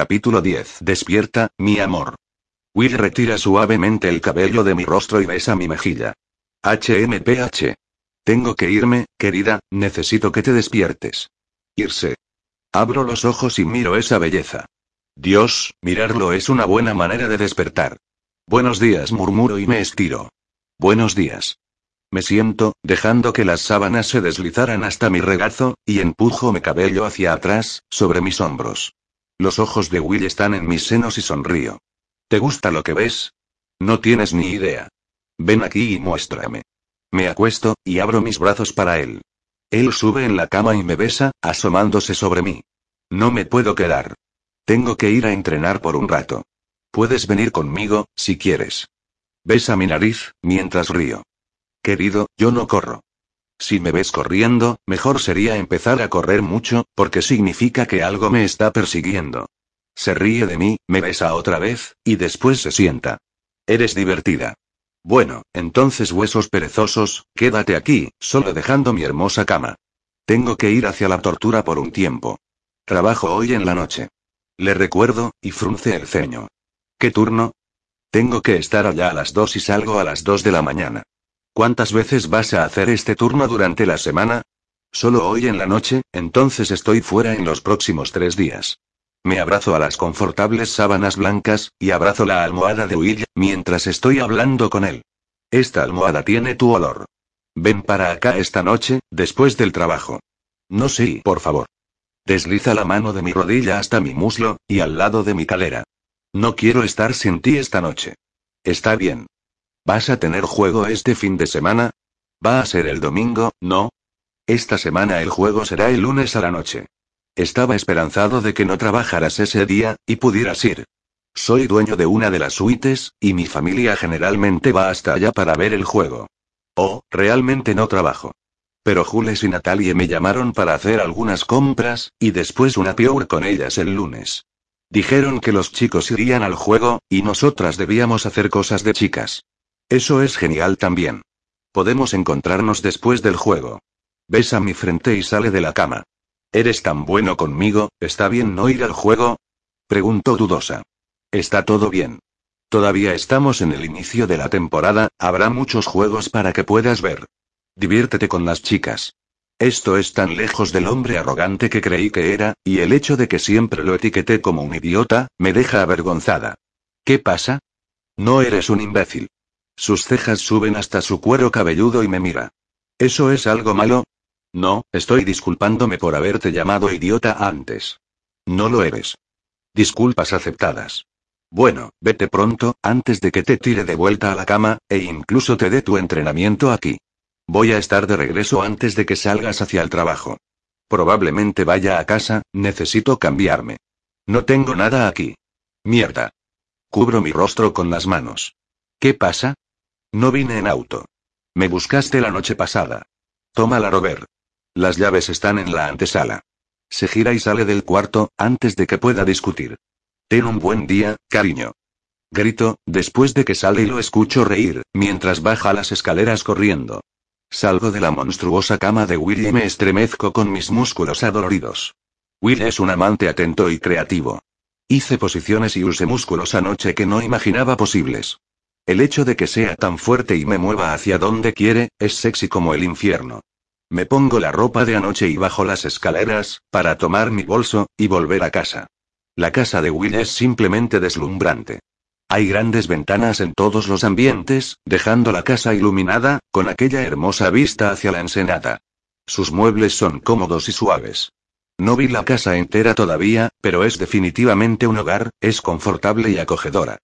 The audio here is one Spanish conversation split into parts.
Capítulo 10. Despierta, mi amor. Will retira suavemente el cabello de mi rostro y besa mi mejilla. HMPH. Tengo que irme, querida, necesito que te despiertes. Irse. Abro los ojos y miro esa belleza. Dios, mirarlo es una buena manera de despertar. Buenos días, murmuro y me estiro. Buenos días. Me siento, dejando que las sábanas se deslizaran hasta mi regazo, y empujo mi cabello hacia atrás, sobre mis hombros. Los ojos de Will están en mis senos y sonrío. ¿Te gusta lo que ves? No tienes ni idea. Ven aquí y muéstrame. Me acuesto, y abro mis brazos para él. Él sube en la cama y me besa, asomándose sobre mí. No me puedo quedar. Tengo que ir a entrenar por un rato. Puedes venir conmigo, si quieres. Besa mi nariz, mientras río. Querido, yo no corro. Si me ves corriendo, mejor sería empezar a correr mucho, porque significa que algo me está persiguiendo. Se ríe de mí, me besa otra vez, y después se sienta. Eres divertida. Bueno, entonces huesos perezosos, quédate aquí, solo dejando mi hermosa cama. Tengo que ir hacia la tortura por un tiempo. Trabajo hoy en la noche. Le recuerdo, y frunce el ceño. ¿Qué turno? Tengo que estar allá a las dos y salgo a las dos de la mañana. ¿Cuántas veces vas a hacer este turno durante la semana? Solo hoy en la noche, entonces estoy fuera en los próximos tres días. Me abrazo a las confortables sábanas blancas, y abrazo la almohada de Will, mientras estoy hablando con él. Esta almohada tiene tu olor. Ven para acá esta noche, después del trabajo. No sé, por favor. Desliza la mano de mi rodilla hasta mi muslo, y al lado de mi calera. No quiero estar sin ti esta noche. Está bien. ¿Vas a tener juego este fin de semana? Va a ser el domingo, ¿no? Esta semana el juego será el lunes a la noche. Estaba esperanzado de que no trabajaras ese día, y pudieras ir. Soy dueño de una de las suites, y mi familia generalmente va hasta allá para ver el juego. Oh, realmente no trabajo. Pero Jules y Natalie me llamaron para hacer algunas compras, y después una pure con ellas el lunes. Dijeron que los chicos irían al juego, y nosotras debíamos hacer cosas de chicas. Eso es genial también. Podemos encontrarnos después del juego. Besa mi frente y sale de la cama. ¿Eres tan bueno conmigo, está bien no ir al juego? Preguntó dudosa. Está todo bien. Todavía estamos en el inicio de la temporada, habrá muchos juegos para que puedas ver. Diviértete con las chicas. Esto es tan lejos del hombre arrogante que creí que era, y el hecho de que siempre lo etiqueté como un idiota, me deja avergonzada. ¿Qué pasa? No eres un imbécil. Sus cejas suben hasta su cuero cabelludo y me mira. ¿Eso es algo malo? No, estoy disculpándome por haberte llamado idiota antes. No lo eres. Disculpas aceptadas. Bueno, vete pronto, antes de que te tire de vuelta a la cama, e incluso te dé tu entrenamiento aquí. Voy a estar de regreso antes de que salgas hacia el trabajo. Probablemente vaya a casa, necesito cambiarme. No tengo nada aquí. Mierda. Cubro mi rostro con las manos. ¿Qué pasa? No vine en auto. Me buscaste la noche pasada. Tómala, Robert. Las llaves están en la antesala. Se gira y sale del cuarto, antes de que pueda discutir. Ten un buen día, cariño. Grito, después de que sale y lo escucho reír, mientras baja las escaleras corriendo. Salgo de la monstruosa cama de Will y me estremezco con mis músculos adoloridos. Will es un amante atento y creativo. Hice posiciones y usé músculos anoche que no imaginaba posibles. El hecho de que sea tan fuerte y me mueva hacia donde quiere, es sexy como el infierno. Me pongo la ropa de anoche y bajo las escaleras, para tomar mi bolso, y volver a casa. La casa de Will es simplemente deslumbrante. Hay grandes ventanas en todos los ambientes, dejando la casa iluminada, con aquella hermosa vista hacia la ensenada. Sus muebles son cómodos y suaves. No vi la casa entera todavía, pero es definitivamente un hogar, es confortable y acogedora.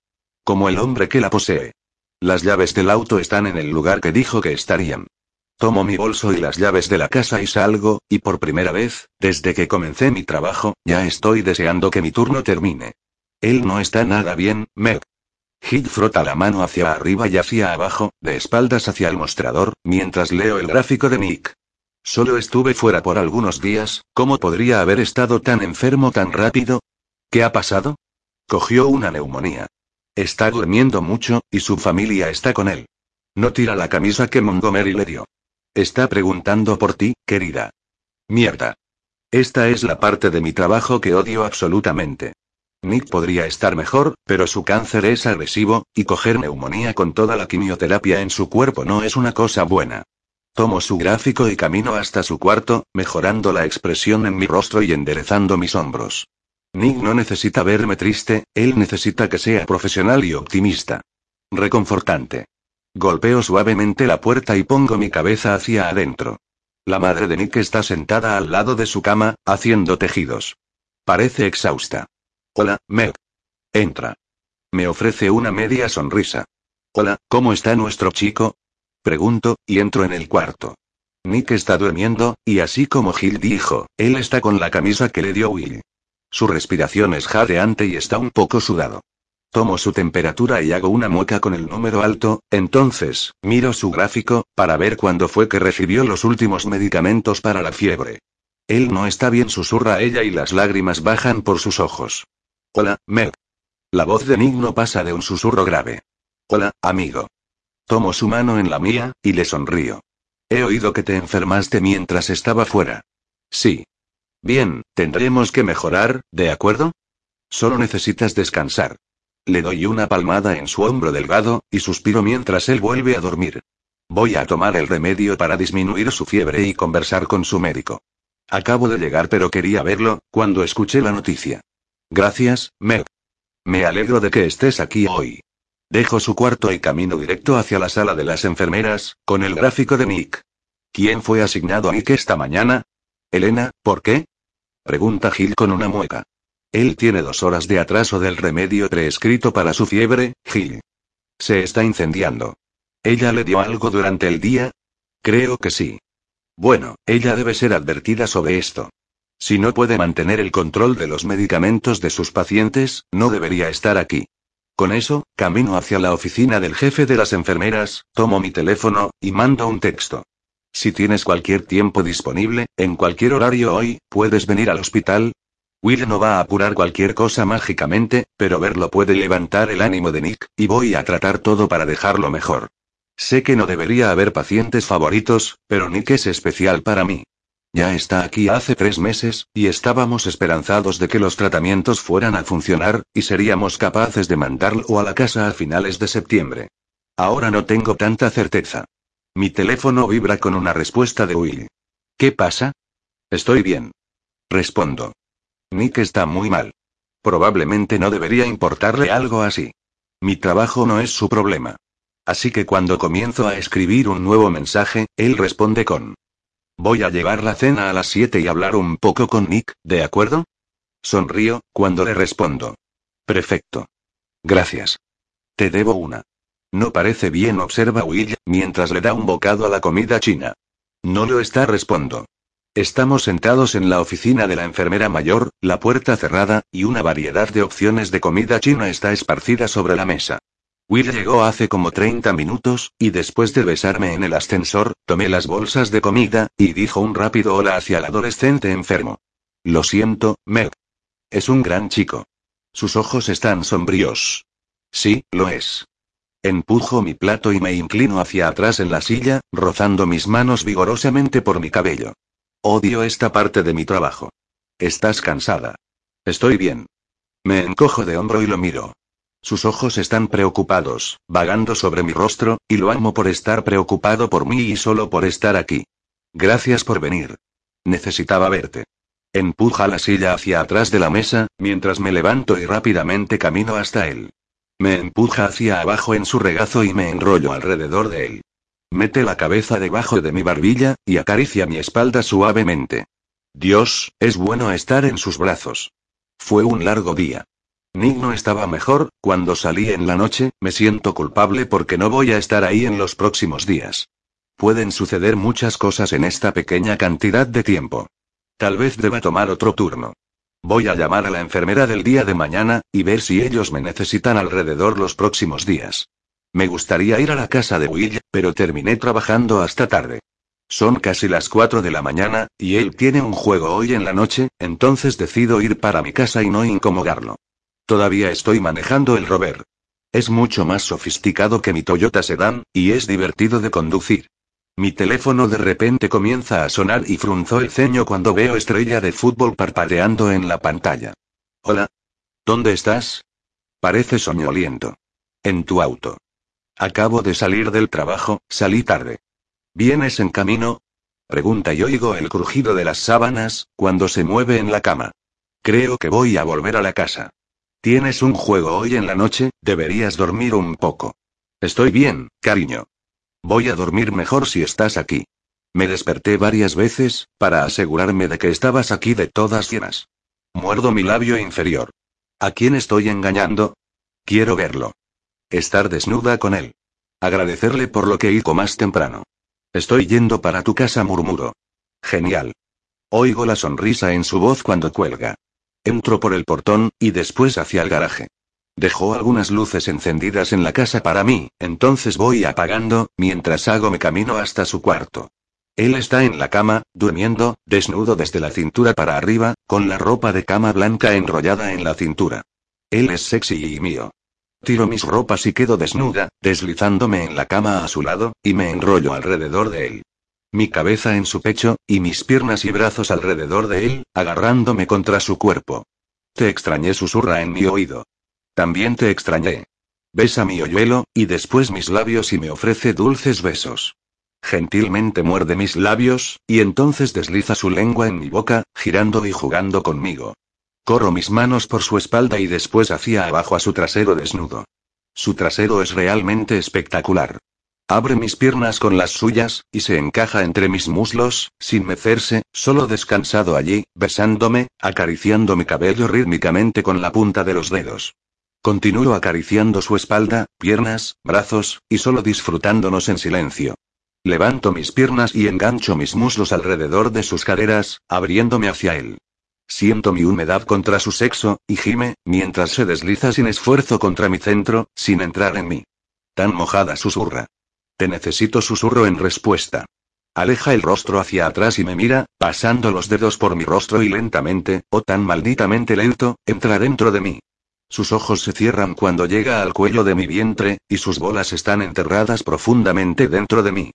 Como el hombre que la posee. Las llaves del auto están en el lugar que dijo que estarían. Tomo mi bolso y las llaves de la casa y salgo, y por primera vez, desde que comencé mi trabajo, ya estoy deseando que mi turno termine. Él no está nada bien, Meg. Hill frota la mano hacia arriba y hacia abajo, de espaldas hacia el mostrador, mientras leo el gráfico de Nick. Solo estuve fuera por algunos días, ¿cómo podría haber estado tan enfermo tan rápido? ¿Qué ha pasado? Cogió una neumonía. Está durmiendo mucho, y su familia está con él. No tira la camisa que Montgomery le dio. Está preguntando por ti, querida. Mierda. Esta es la parte de mi trabajo que odio absolutamente. Nick podría estar mejor, pero su cáncer es agresivo, y coger neumonía con toda la quimioterapia en su cuerpo no es una cosa buena. Tomo su gráfico y camino hasta su cuarto, mejorando la expresión en mi rostro y enderezando mis hombros. Nick no necesita verme triste, él necesita que sea profesional y optimista. Reconfortante. Golpeo suavemente la puerta y pongo mi cabeza hacia adentro. La madre de Nick está sentada al lado de su cama, haciendo tejidos. Parece exhausta. Hola, Meg. Entra. Me ofrece una media sonrisa. Hola, ¿cómo está nuestro chico? Pregunto, y entro en el cuarto. Nick está durmiendo, y así como Gil dijo, él está con la camisa que le dio Will. Su respiración es jadeante y está un poco sudado. Tomo su temperatura y hago una mueca con el número alto, entonces, miro su gráfico, para ver cuándo fue que recibió los últimos medicamentos para la fiebre. Él no está bien, susurra ella y las lágrimas bajan por sus ojos. Hola, Meg. La voz de Nick no pasa de un susurro grave. Hola, amigo. Tomo su mano en la mía, y le sonrío. He oído que te enfermaste mientras estaba fuera. Sí. Bien, tendremos que mejorar, ¿de acuerdo? Solo necesitas descansar. Le doy una palmada en su hombro delgado, y suspiro mientras él vuelve a dormir. Voy a tomar el remedio para disminuir su fiebre y conversar con su médico. Acabo de llegar pero quería verlo, cuando escuché la noticia. Gracias, Meg. Me alegro de que estés aquí hoy. Dejo su cuarto y camino directo hacia la sala de las enfermeras, con el gráfico de Nick. ¿Quién fue asignado a Nick esta mañana? Elena, ¿por qué? Pregunta Gil con una mueca. Él tiene dos horas de atraso del remedio prescrito para su fiebre, Gil. Se está incendiando. ¿Ella le dio algo durante el día? Creo que sí. Bueno, ella debe ser advertida sobre esto. Si no puede mantener el control de los medicamentos de sus pacientes, no debería estar aquí. Con eso, camino hacia la oficina del jefe de las enfermeras, tomo mi teléfono, y mando un texto. Si tienes cualquier tiempo disponible, en cualquier horario hoy, puedes venir al hospital. Will no va a apurar cualquier cosa mágicamente, pero verlo puede levantar el ánimo de Nick, y voy a tratar todo para dejarlo mejor. Sé que no debería haber pacientes favoritos, pero Nick es especial para mí. Ya está aquí hace tres meses, y estábamos esperanzados de que los tratamientos fueran a funcionar, y seríamos capaces de mandarlo a la casa a finales de septiembre. Ahora no tengo tanta certeza. Mi teléfono vibra con una respuesta de Will. ¿Qué pasa? Estoy bien. Respondo. Nick está muy mal. Probablemente no debería importarle algo así. Mi trabajo no es su problema. Así que cuando comienzo a escribir un nuevo mensaje, él responde con Voy a llevar la cena a las 7 y hablar un poco con Nick, ¿de acuerdo? Sonrío, cuando le respondo. Perfecto. Gracias. Te debo una. No parece bien, observa Will, mientras le da un bocado a la comida china. No lo está, respondo. Estamos sentados en la oficina de la enfermera mayor, la puerta cerrada, y una variedad de opciones de comida china está esparcida sobre la mesa. Will llegó hace como 30 minutos, y después de besarme en el ascensor, tomé las bolsas de comida, y dijo un rápido hola hacia el adolescente enfermo. Lo siento, Meg. Es un gran chico. Sus ojos están sombríos. Sí, lo es. Empujo mi plato y me inclino hacia atrás en la silla, rozando mis manos vigorosamente por mi cabello. Odio esta parte de mi trabajo. Estás cansada. Estoy bien. Me encojo de hombro y lo miro. Sus ojos están preocupados, vagando sobre mi rostro, y lo amo por estar preocupado por mí y solo por estar aquí. Gracias por venir. Necesitaba verte. Empuja la silla hacia atrás de la mesa, mientras me levanto y rápidamente camino hasta él. Me empuja hacia abajo en su regazo y me enrollo alrededor de él. Mete la cabeza debajo de mi barbilla, y acaricia mi espalda suavemente. Dios, es bueno estar en sus brazos. Fue un largo día. Nick no estaba mejor, cuando salí en la noche, me siento culpable porque no voy a estar ahí en los próximos días. Pueden suceder muchas cosas en esta pequeña cantidad de tiempo. Tal vez deba tomar otro turno. Voy a llamar a la enfermera del día de mañana, y ver si ellos me necesitan alrededor los próximos días. Me gustaría ir a la casa de Will, pero terminé trabajando hasta tarde. Son casi las 4 de la mañana, y él tiene un juego hoy en la noche, entonces decido ir para mi casa y no incomodarlo. Todavía estoy manejando el rover. Es mucho más sofisticado que mi Toyota Sedan, y es divertido de conducir. Mi teléfono de repente comienza a sonar y frunzo el ceño cuando veo estrella de fútbol parpadeando en la pantalla. Hola. ¿Dónde estás? Parece soñoliento. En tu auto. Acabo de salir del trabajo, salí tarde. ¿Vienes en camino? Pregunta y oigo el crujido de las sábanas, cuando se mueve en la cama. Creo que voy a volver a la casa. Tienes un juego hoy en la noche, deberías dormir un poco. Estoy bien, cariño. Voy a dormir mejor si estás aquí. Me desperté varias veces, para asegurarme de que estabas aquí de todas llenas. Muerdo mi labio inferior. ¿A quién estoy engañando? Quiero verlo. Estar desnuda con él. Agradecerle por lo que hizo más temprano. Estoy yendo para tu casa, murmuro. Genial. Oigo la sonrisa en su voz cuando cuelga. Entro por el portón, y después hacia el garaje. Dejó algunas luces encendidas en la casa para mí, entonces voy apagando, mientras hago mi camino hasta su cuarto. Él está en la cama, durmiendo, desnudo desde la cintura para arriba, con la ropa de cama blanca enrollada en la cintura. Él es sexy y mío. Tiro mis ropas y quedo desnuda, deslizándome en la cama a su lado, y me enrollo alrededor de él. Mi cabeza en su pecho, y mis piernas y brazos alrededor de él, agarrándome contra su cuerpo. Te extrañé, susurra en mi oído. También te extrañé. Besa mi hoyuelo, y después mis labios y me ofrece dulces besos. Gentilmente muerde mis labios, y entonces desliza su lengua en mi boca, girando y jugando conmigo. Corro mis manos por su espalda y después hacia abajo a su trasero desnudo. Su trasero es realmente espectacular. Abre mis piernas con las suyas, y se encaja entre mis muslos, sin mecerse, solo descansado allí, besándome, acariciando mi cabello rítmicamente con la punta de los dedos. Continúo acariciando su espalda, piernas, brazos, y solo disfrutándonos en silencio. Levanto mis piernas y engancho mis muslos alrededor de sus caderas, abriéndome hacia él. Siento mi humedad contra su sexo, y gime, mientras se desliza sin esfuerzo contra mi centro, sin entrar en mí. Tan mojada susurra. Te necesito susurro en respuesta. Aleja el rostro hacia atrás y me mira, pasando los dedos por mi rostro y lentamente, o tan malditamente lento, entra dentro de mí. Sus ojos se cierran cuando llega al cuello de mi vientre, y sus bolas están enterradas profundamente dentro de mí.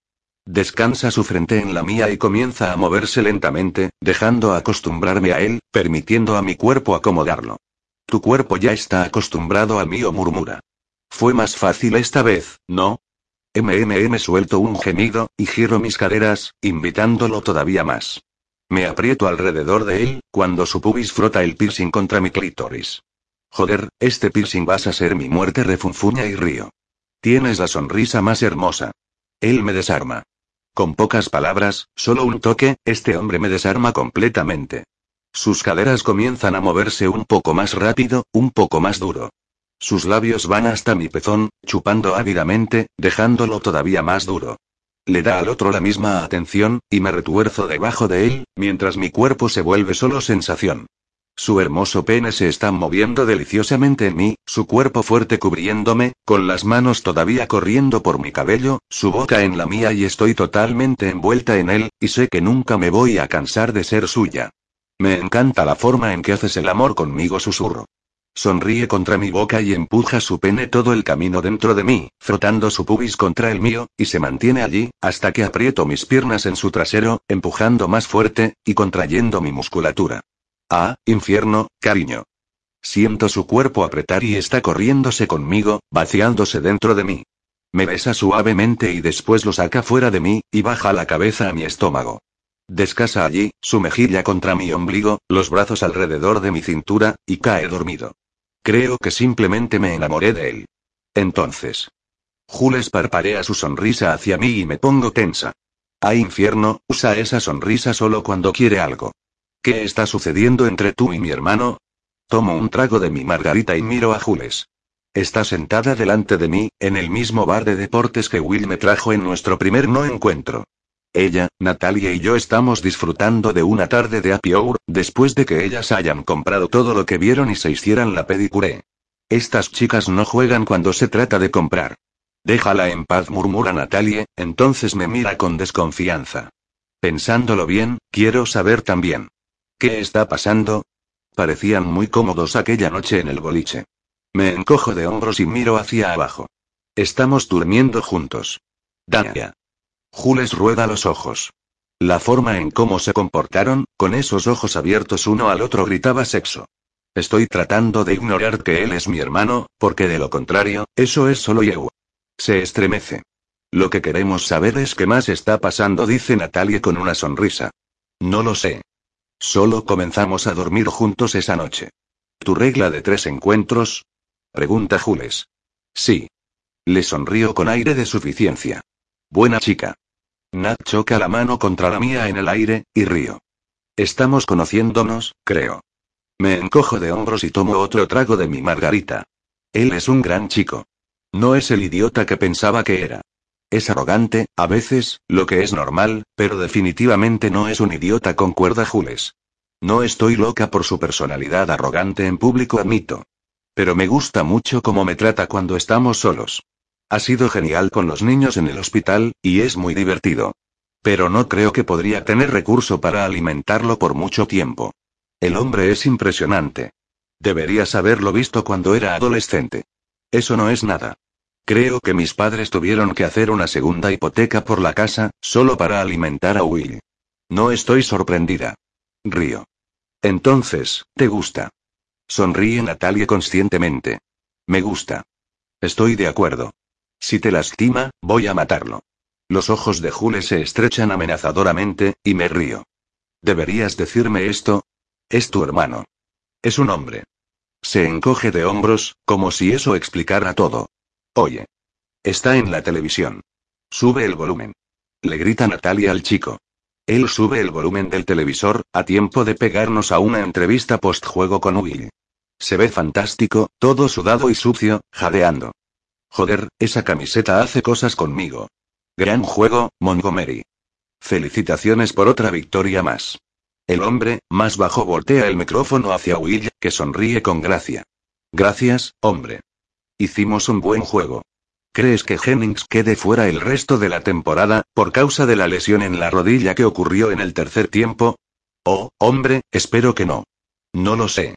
Descansa su frente en la mía y comienza a moverse lentamente, dejando acostumbrarme a él, permitiendo a mi cuerpo acomodarlo. Tu cuerpo ya está acostumbrado al mío, murmura. Fue más fácil esta vez, ¿no? MMM suelto un gemido, y giro mis caderas, invitándolo todavía más. Me aprieto alrededor de él, cuando su pubis frota el piercing contra mi clítoris. Joder, este piercing vas a ser mi muerte, refunfuña y río. Tienes la sonrisa más hermosa. Él me desarma. Con pocas palabras, solo un toque, este hombre me desarma completamente. Sus caderas comienzan a moverse un poco más rápido, un poco más duro. Sus labios van hasta mi pezón, chupando ávidamente, dejándolo todavía más duro. Le da al otro la misma atención, y me retuerzo debajo de él, mientras mi cuerpo se vuelve solo sensación. Su hermoso pene se está moviendo deliciosamente en mí, su cuerpo fuerte cubriéndome, con las manos todavía corriendo por mi cabello, su boca en la mía y estoy totalmente envuelta en él, y sé que nunca me voy a cansar de ser suya. Me encanta la forma en que haces el amor conmigo, susurro. Sonríe contra mi boca y empuja su pene todo el camino dentro de mí, frotando su pubis contra el mío, y se mantiene allí, hasta que aprieto mis piernas en su trasero, empujando más fuerte, y contrayendo mi musculatura. Ah, infierno, cariño. Siento su cuerpo apretar y está corriéndose conmigo, vaciándose dentro de mí. Me besa suavemente y después lo saca fuera de mí, y baja la cabeza a mi estómago. Descasa allí, su mejilla contra mi ombligo, los brazos alrededor de mi cintura, y cae dormido. Creo que simplemente me enamoré de él. Entonces. Jules parparea su sonrisa hacia mí y me pongo tensa. Ah, infierno, usa esa sonrisa solo cuando quiere algo. ¿Qué está sucediendo entre tú y mi hermano? Tomo un trago de mi margarita y miro a Jules. Está sentada delante de mí, en el mismo bar de deportes que Will me trajo en nuestro primer no encuentro. Ella, Natalia y yo estamos disfrutando de una tarde de happy hour, después de que ellas hayan comprado todo lo que vieron y se hicieran la pedicure. Estas chicas no juegan cuando se trata de comprar. Déjala en paz, murmura Natalie, entonces me mira con desconfianza. Pensándolo bien, quiero saber también. ¿Qué está pasando? Parecían muy cómodos aquella noche en el boliche. Me encojo de hombros y miro hacia abajo. Estamos durmiendo juntos. Dania. Jules rueda los ojos. La forma en cómo se comportaron, con esos ojos abiertos uno al otro gritaba sexo. Estoy tratando de ignorar que él es mi hermano, porque de lo contrario, eso es solo Yeu. Se estremece. Lo que queremos saber es qué más está pasando, dice Natalie con una sonrisa. No lo sé. Solo comenzamos a dormir juntos esa noche. ¿Tu regla de tres encuentros? Pregunta Jules. Sí. Le sonrío con aire de suficiencia. Buena chica. Nat choca la mano contra la mía en el aire, y río. Estamos conociéndonos, creo. Me encojo de hombros y tomo otro trago de mi margarita. Él es un gran chico. No es el idiota que pensaba que era. Es arrogante, a veces, lo que es normal, pero definitivamente no es un idiota, concuerda Jules. No estoy loca por su personalidad arrogante en público, admito. Pero me gusta mucho cómo me trata cuando estamos solos. Ha sido genial con los niños en el hospital, y es muy divertido. Pero no creo que podría tener recurso para alimentarlo por mucho tiempo. El hombre es impresionante. Deberías haberlo visto cuando era adolescente. Eso no es nada. Creo que mis padres tuvieron que hacer una segunda hipoteca por la casa, solo para alimentar a Will. No estoy sorprendida. Río. Entonces, ¿te gusta? Sonríe Natalia conscientemente. Me gusta. Estoy de acuerdo. Si te lastima, voy a matarlo. Los ojos de Jules se estrechan amenazadoramente, y me río. ¿Deberías decirme esto? Es tu hermano. Es un hombre. Se encoge de hombros, como si eso explicara todo. Oye. Está en la televisión. Sube el volumen. Le grita Natalia al chico. Él sube el volumen del televisor, a tiempo de pegarnos a una entrevista postjuego con Will. Se ve fantástico, todo sudado y sucio, jadeando. Joder, esa camiseta hace cosas conmigo. Gran juego, Montgomery. Felicitaciones por otra victoria más. El hombre, más bajo, voltea el micrófono hacia Will, que sonríe con gracia. Gracias, hombre. Hicimos un buen juego. ¿Crees que Jennings quede fuera el resto de la temporada, por causa de la lesión en la rodilla que ocurrió en el tercer tiempo? Oh, hombre, espero que no. No lo sé.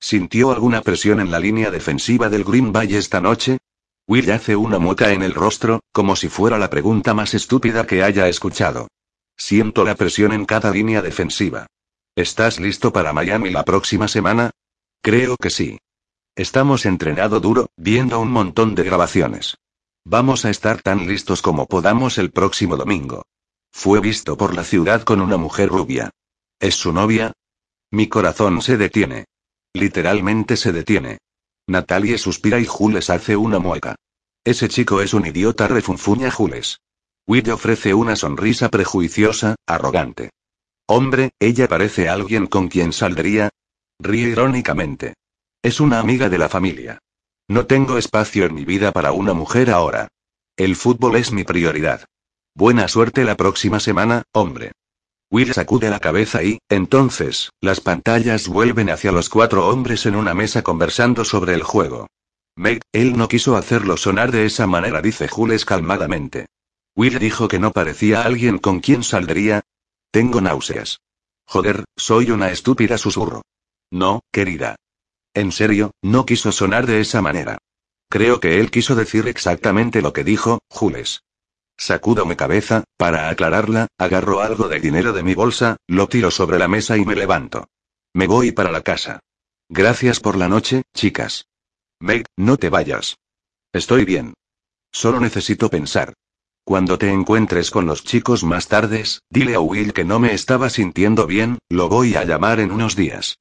¿Sintió alguna presión en la línea defensiva del Green Bay esta noche? Will hace una mueca en el rostro, como si fuera la pregunta más estúpida que haya escuchado. Siento la presión en cada línea defensiva. ¿Estás listo para Miami la próxima semana? Creo que sí. Estamos entrenado duro, viendo un montón de grabaciones. Vamos a estar tan listos como podamos el próximo domingo. Fue visto por la ciudad con una mujer rubia. ¿Es su novia? Mi corazón se detiene. Literalmente se detiene. Natalie suspira y Jules hace una mueca. Ese chico es un idiota, refunfuña Jules. Will ofrece una sonrisa prejuiciosa, arrogante. Hombre, ella parece alguien con quien saldría. Ríe irónicamente. Es una amiga de la familia. No tengo espacio en mi vida para una mujer ahora. El fútbol es mi prioridad. Buena suerte la próxima semana, hombre. Will sacude la cabeza y, entonces, las pantallas vuelven hacia los cuatro hombres en una mesa conversando sobre el juego. Meg, él no quiso hacerlo sonar de esa manera, dice Jules calmadamente. Will dijo que no parecía alguien con quien saldría. Tengo náuseas. Joder, soy una estúpida susurro. No, querida. En serio, no quiso sonar de esa manera. Creo que él quiso decir exactamente lo que dijo, Jules. Sacudo mi cabeza, para aclararla, agarro algo de dinero de mi bolsa, lo tiro sobre la mesa y me levanto. Me voy para la casa. Gracias por la noche, chicas. Meg, no te vayas. Estoy bien. Solo necesito pensar. Cuando te encuentres con los chicos más tardes, dile a Will que no me estaba sintiendo bien, lo voy a llamar en unos días.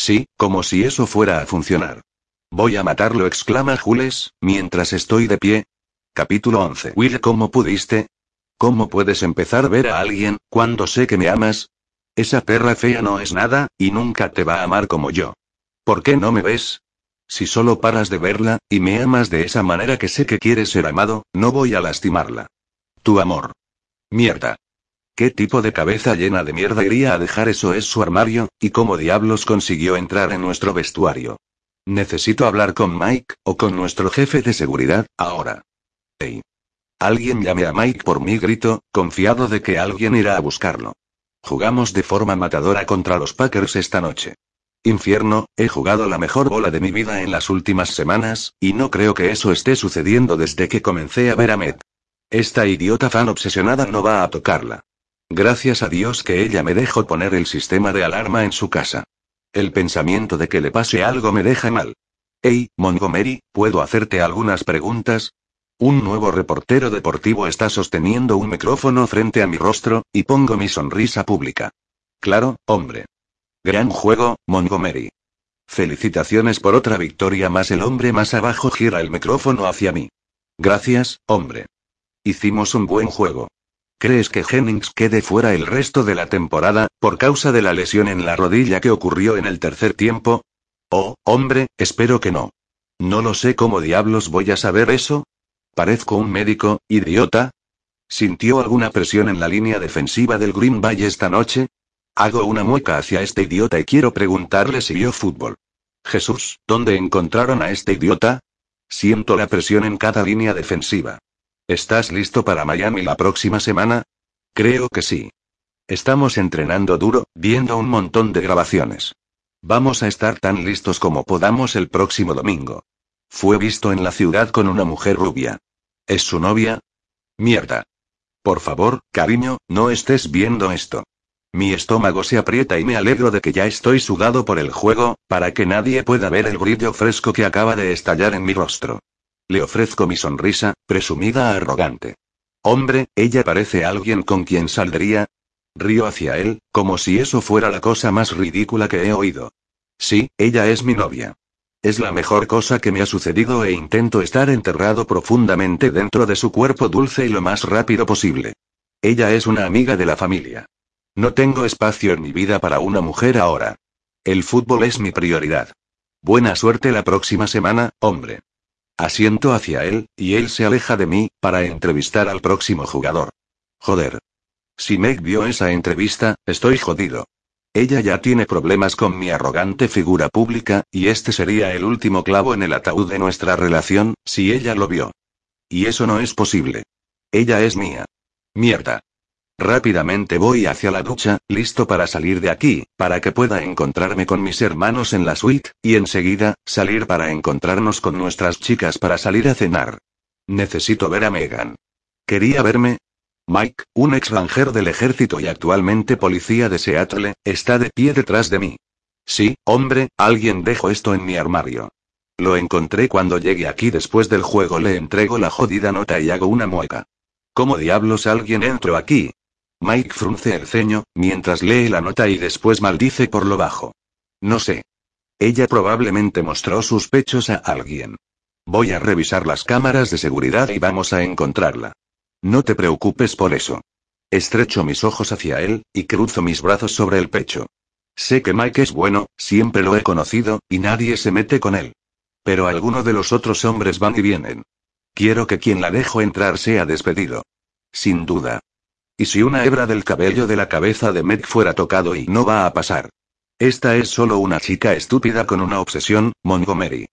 Sí, como si eso fuera a funcionar. Voy a matarlo, exclama Jules, mientras estoy de pie. Capítulo 11. Will, ¿cómo pudiste? ¿Cómo puedes empezar a ver a alguien, cuando sé que me amas? Esa perra fea no es nada, y nunca te va a amar como yo. ¿Por qué no me ves? Si solo paras de verla, y me amas de esa manera que sé que quieres ser amado, no voy a lastimarla. Tu amor. Mierda. ¿Qué tipo de cabeza llena de mierda iría a dejar eso es su armario, y cómo diablos consiguió entrar en nuestro vestuario? Necesito hablar con Mike, o con nuestro jefe de seguridad, ahora. Hey. Alguien llame a Mike por mi grito, confiado de que alguien irá a buscarlo. Jugamos de forma matadora contra los Packers esta noche. Infierno, he jugado la mejor bola de mi vida en las últimas semanas, y no creo que eso esté sucediendo desde que comencé a ver a Met. Esta idiota fan obsesionada no va a tocarla. Gracias a Dios que ella me dejó poner el sistema de alarma en su casa. El pensamiento de que le pase algo me deja mal. Hey, Montgomery, ¿puedo hacerte algunas preguntas? Un nuevo reportero deportivo está sosteniendo un micrófono frente a mi rostro, y pongo mi sonrisa pública. Claro, hombre. Gran juego, Montgomery. Felicitaciones por otra victoria más. El hombre más abajo gira el micrófono hacia mí. Gracias, hombre. Hicimos un buen juego. ¿Crees que Jennings quede fuera el resto de la temporada, por causa de la lesión en la rodilla que ocurrió en el tercer tiempo? Oh, hombre, espero que no. No lo sé cómo diablos voy a saber eso. ¿Parezco un médico, idiota? ¿Sintió alguna presión en la línea defensiva del Green Bay esta noche? Hago una mueca hacia este idiota y quiero preguntarle si vio fútbol. Jesús, ¿dónde encontraron a este idiota? Siento la presión en cada línea defensiva. ¿Estás listo para Miami la próxima semana? Creo que sí. Estamos entrenando duro, viendo un montón de grabaciones. Vamos a estar tan listos como podamos el próximo domingo. Fue visto en la ciudad con una mujer rubia. ¿Es su novia? Mierda. Por favor, cariño, no estés viendo esto. Mi estómago se aprieta y me alegro de que ya estoy sudado por el juego, para que nadie pueda ver el brillo fresco que acaba de estallar en mi rostro. Le ofrezco mi sonrisa, presumida arrogante. Hombre, ella parece alguien con quien saldría. Río hacia él, como si eso fuera la cosa más ridícula que he oído. Sí, ella es mi novia. Es la mejor cosa que me ha sucedido e intento estar enterrado profundamente dentro de su cuerpo dulce y lo más rápido posible. Ella es una amiga de la familia. No tengo espacio en mi vida para una mujer ahora. El fútbol es mi prioridad. Buena suerte la próxima semana, hombre. Asiento hacia él, y él se aleja de mí, para entrevistar al próximo jugador. Joder. Si Meg vio esa entrevista, estoy jodido. Ella ya tiene problemas con mi arrogante figura pública, y este sería el último clavo en el ataúd de nuestra relación, si ella lo vio. Y eso no es posible. Ella es mía. Mierda. Rápidamente voy hacia la ducha, listo para salir de aquí, para que pueda encontrarme con mis hermanos en la suite, y enseguida, salir para encontrarnos con nuestras chicas para salir a cenar. Necesito ver a Megan. ¿Quería verme? Mike, un extranjero del ejército y actualmente policía de Seattle, está de pie detrás de mí. Sí, hombre, alguien dejó esto en mi armario. Lo encontré cuando llegué aquí después del juego. Le entrego la jodida nota y hago una mueca. ¿Cómo diablos alguien entró aquí? Mike frunce el ceño, mientras lee la nota y después maldice por lo bajo. No sé. Ella probablemente mostró sus pechos a alguien. Voy a revisar las cámaras de seguridad y vamos a encontrarla. No te preocupes por eso. Estrecho mis ojos hacia él, y cruzo mis brazos sobre el pecho. Sé que Mike es bueno, siempre lo he conocido, y nadie se mete con él. Pero alguno de los otros hombres van y vienen. Quiero que quien la dejo entrar sea despedido. Sin duda. ¿Y si una hebra del cabello de la cabeza de Meg fuera tocado y no va a pasar? Esta es solo una chica estúpida con una obsesión, Montgomery.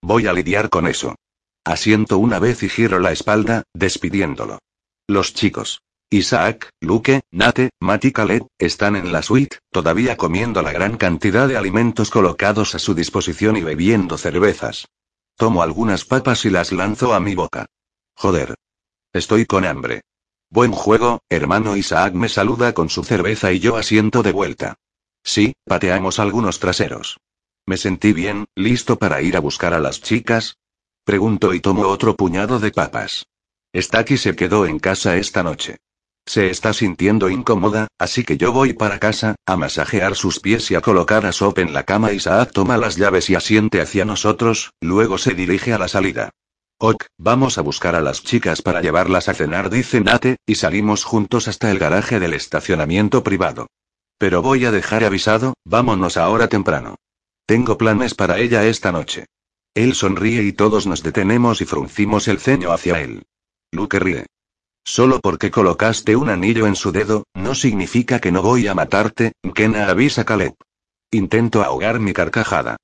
Voy a lidiar con eso. Asiento una vez y giro la espalda, despidiéndolo. Los chicos. Isaac, Luke, Nate, Matt y están en la suite, todavía comiendo la gran cantidad de alimentos colocados a su disposición y bebiendo cervezas. Tomo algunas papas y las lanzo a mi boca. Joder. Estoy con hambre. Buen juego, hermano Isaac me saluda con su cerveza y yo asiento de vuelta. Sí, pateamos algunos traseros. Me sentí bien, listo para ir a buscar a las chicas. Pregunto y tomo otro puñado de papas. Staki se quedó en casa esta noche. Se está sintiendo incómoda, así que yo voy para casa, a masajear sus pies y a colocar a Sop en la cama. Isaac toma las llaves y asiente hacia nosotros, luego se dirige a la salida. Ok, vamos a buscar a las chicas para llevarlas a cenar, dice Nate, y salimos juntos hasta el garaje del estacionamiento privado. Pero voy a dejar avisado, vámonos ahora temprano. Tengo planes para ella esta noche. Él sonríe y todos nos detenemos y fruncimos el ceño hacia él. Luke ríe. Solo porque colocaste un anillo en su dedo, no significa que no voy a matarte, Kena avisa Caleb. Intento ahogar mi carcajada.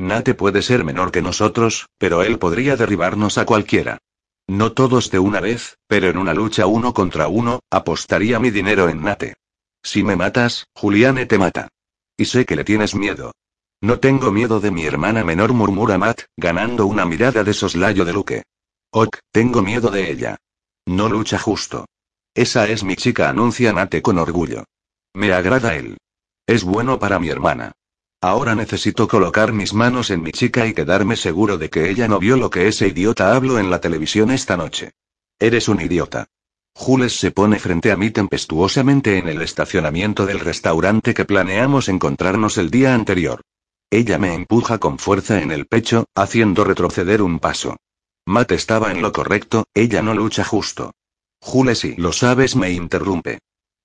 Nate puede ser menor que nosotros, pero él podría derribarnos a cualquiera. No todos de una vez, pero en una lucha uno contra uno, apostaría mi dinero en Nate. Si me matas, Juliane te mata. Y sé que le tienes miedo. No tengo miedo de mi hermana menor, murmura Matt, ganando una mirada de soslayo de Luke. Ok, tengo miedo de ella. No lucha justo. Esa es mi chica, anuncia Nate con orgullo. Me agrada él. Es bueno para mi hermana. Ahora necesito colocar mis manos en mi chica y quedarme seguro de que ella no vio lo que ese idiota habló en la televisión esta noche. Eres un idiota. Jules se pone frente a mí tempestuosamente en el estacionamiento del restaurante que planeamos encontrarnos el día anterior. Ella me empuja con fuerza en el pecho, haciendo retroceder un paso. Matt estaba en lo correcto, ella no lucha justo. Jules, si lo sabes, me interrumpe.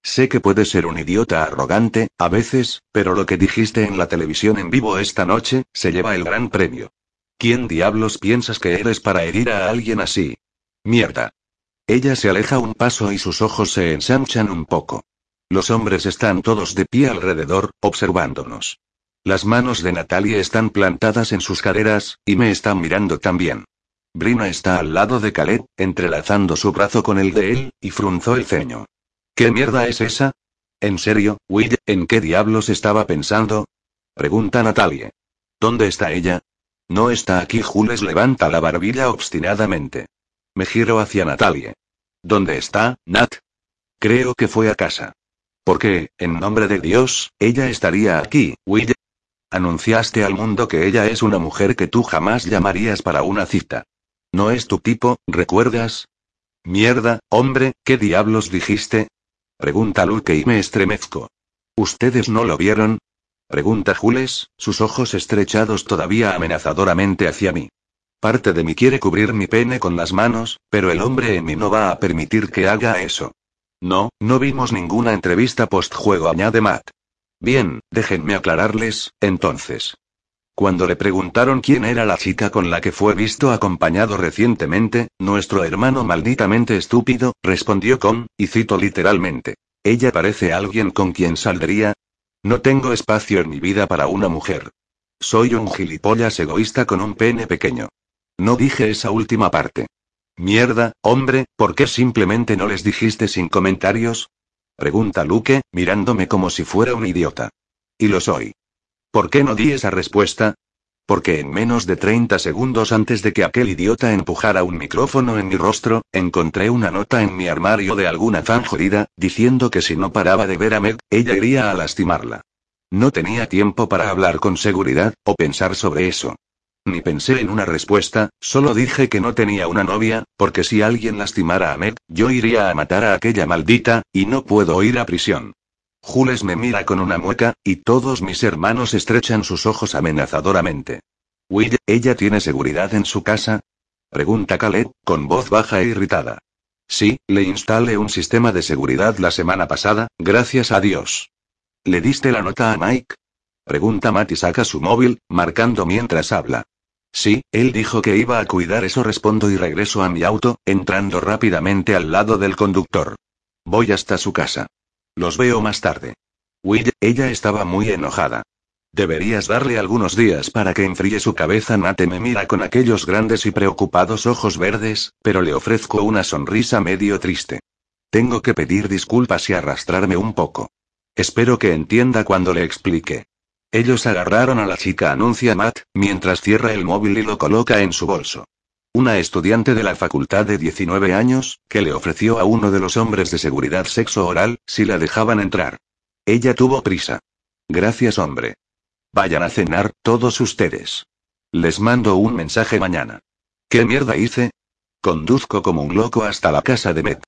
Sé que puedes ser un idiota arrogante, a veces, pero lo que dijiste en la televisión en vivo esta noche, se lleva el gran premio. ¿Quién diablos piensas que eres para herir a alguien así? Mierda. Ella se aleja un paso y sus ojos se ensanchan un poco. Los hombres están todos de pie alrededor, observándonos. Las manos de Natalie están plantadas en sus caderas, y me están mirando también. Brina está al lado de Khaled, entrelazando su brazo con el de él, y frunzó el ceño. ¿Qué mierda es esa? ¿En serio, Will, en qué diablos estaba pensando? Pregunta Natalie. ¿Dónde está ella? No está aquí. Jules levanta la barbilla obstinadamente. Me giro hacia Natalie. ¿Dónde está, Nat? Creo que fue a casa. ¿Por qué, en nombre de Dios, ella estaría aquí, Will? Anunciaste al mundo que ella es una mujer que tú jamás llamarías para una cita. No es tu tipo, ¿recuerdas? Mierda, hombre, ¿qué diablos dijiste? Pregunta Luke y me estremezco. ¿Ustedes no lo vieron? Pregunta Jules, sus ojos estrechados todavía amenazadoramente hacia mí. Parte de mí quiere cubrir mi pene con las manos, pero el hombre en mí no va a permitir que haga eso. No, no vimos ninguna entrevista postjuego, añade Matt. Bien, déjenme aclararles, entonces. Cuando le preguntaron quién era la chica con la que fue visto acompañado recientemente, nuestro hermano malditamente estúpido, respondió con, y cito literalmente, ¿ella parece alguien con quien saldría? No tengo espacio en mi vida para una mujer. Soy un gilipollas egoísta con un pene pequeño. No dije esa última parte. Mierda, hombre, ¿por qué simplemente no les dijiste sin comentarios? Pregunta Luke, mirándome como si fuera un idiota. Y lo soy. ¿Por qué no di esa respuesta? Porque en menos de 30 segundos antes de que aquel idiota empujara un micrófono en mi rostro, encontré una nota en mi armario de alguna fan jodida, diciendo que si no paraba de ver a Meg, ella iría a lastimarla. No tenía tiempo para hablar con seguridad, o pensar sobre eso. Ni pensé en una respuesta, solo dije que no tenía una novia, porque si alguien lastimara a Meg, yo iría a matar a aquella maldita, y no puedo ir a prisión. Jules me mira con una mueca, y todos mis hermanos estrechan sus ojos amenazadoramente. Will, ¿ella tiene seguridad en su casa? Pregunta Khaled, con voz baja e irritada. Sí, le instalé un sistema de seguridad la semana pasada, gracias a Dios. ¿Le diste la nota a Mike? Pregunta Matt y saca su móvil, marcando mientras habla. Sí, él dijo que iba a cuidar eso, respondo y regreso a mi auto, entrando rápidamente al lado del conductor. Voy hasta su casa. Los veo más tarde. Will, ella estaba muy enojada. Deberías darle algunos días para que enfríe su cabeza. Nate me mira con aquellos grandes y preocupados ojos verdes, pero le ofrezco una sonrisa medio triste. Tengo que pedir disculpas y arrastrarme un poco. Espero que entienda cuando le explique. Ellos agarraron a la chica, anuncia Matt, mientras cierra el móvil y lo coloca en su bolso. Una estudiante de la facultad de 19 años, que le ofreció a uno de los hombres de seguridad sexo oral, si la dejaban entrar. Ella tuvo prisa. Gracias, hombre. Vayan a cenar, todos ustedes. Les mando un mensaje mañana. ¿Qué mierda hice? Conduzco como un loco hasta la casa de Met.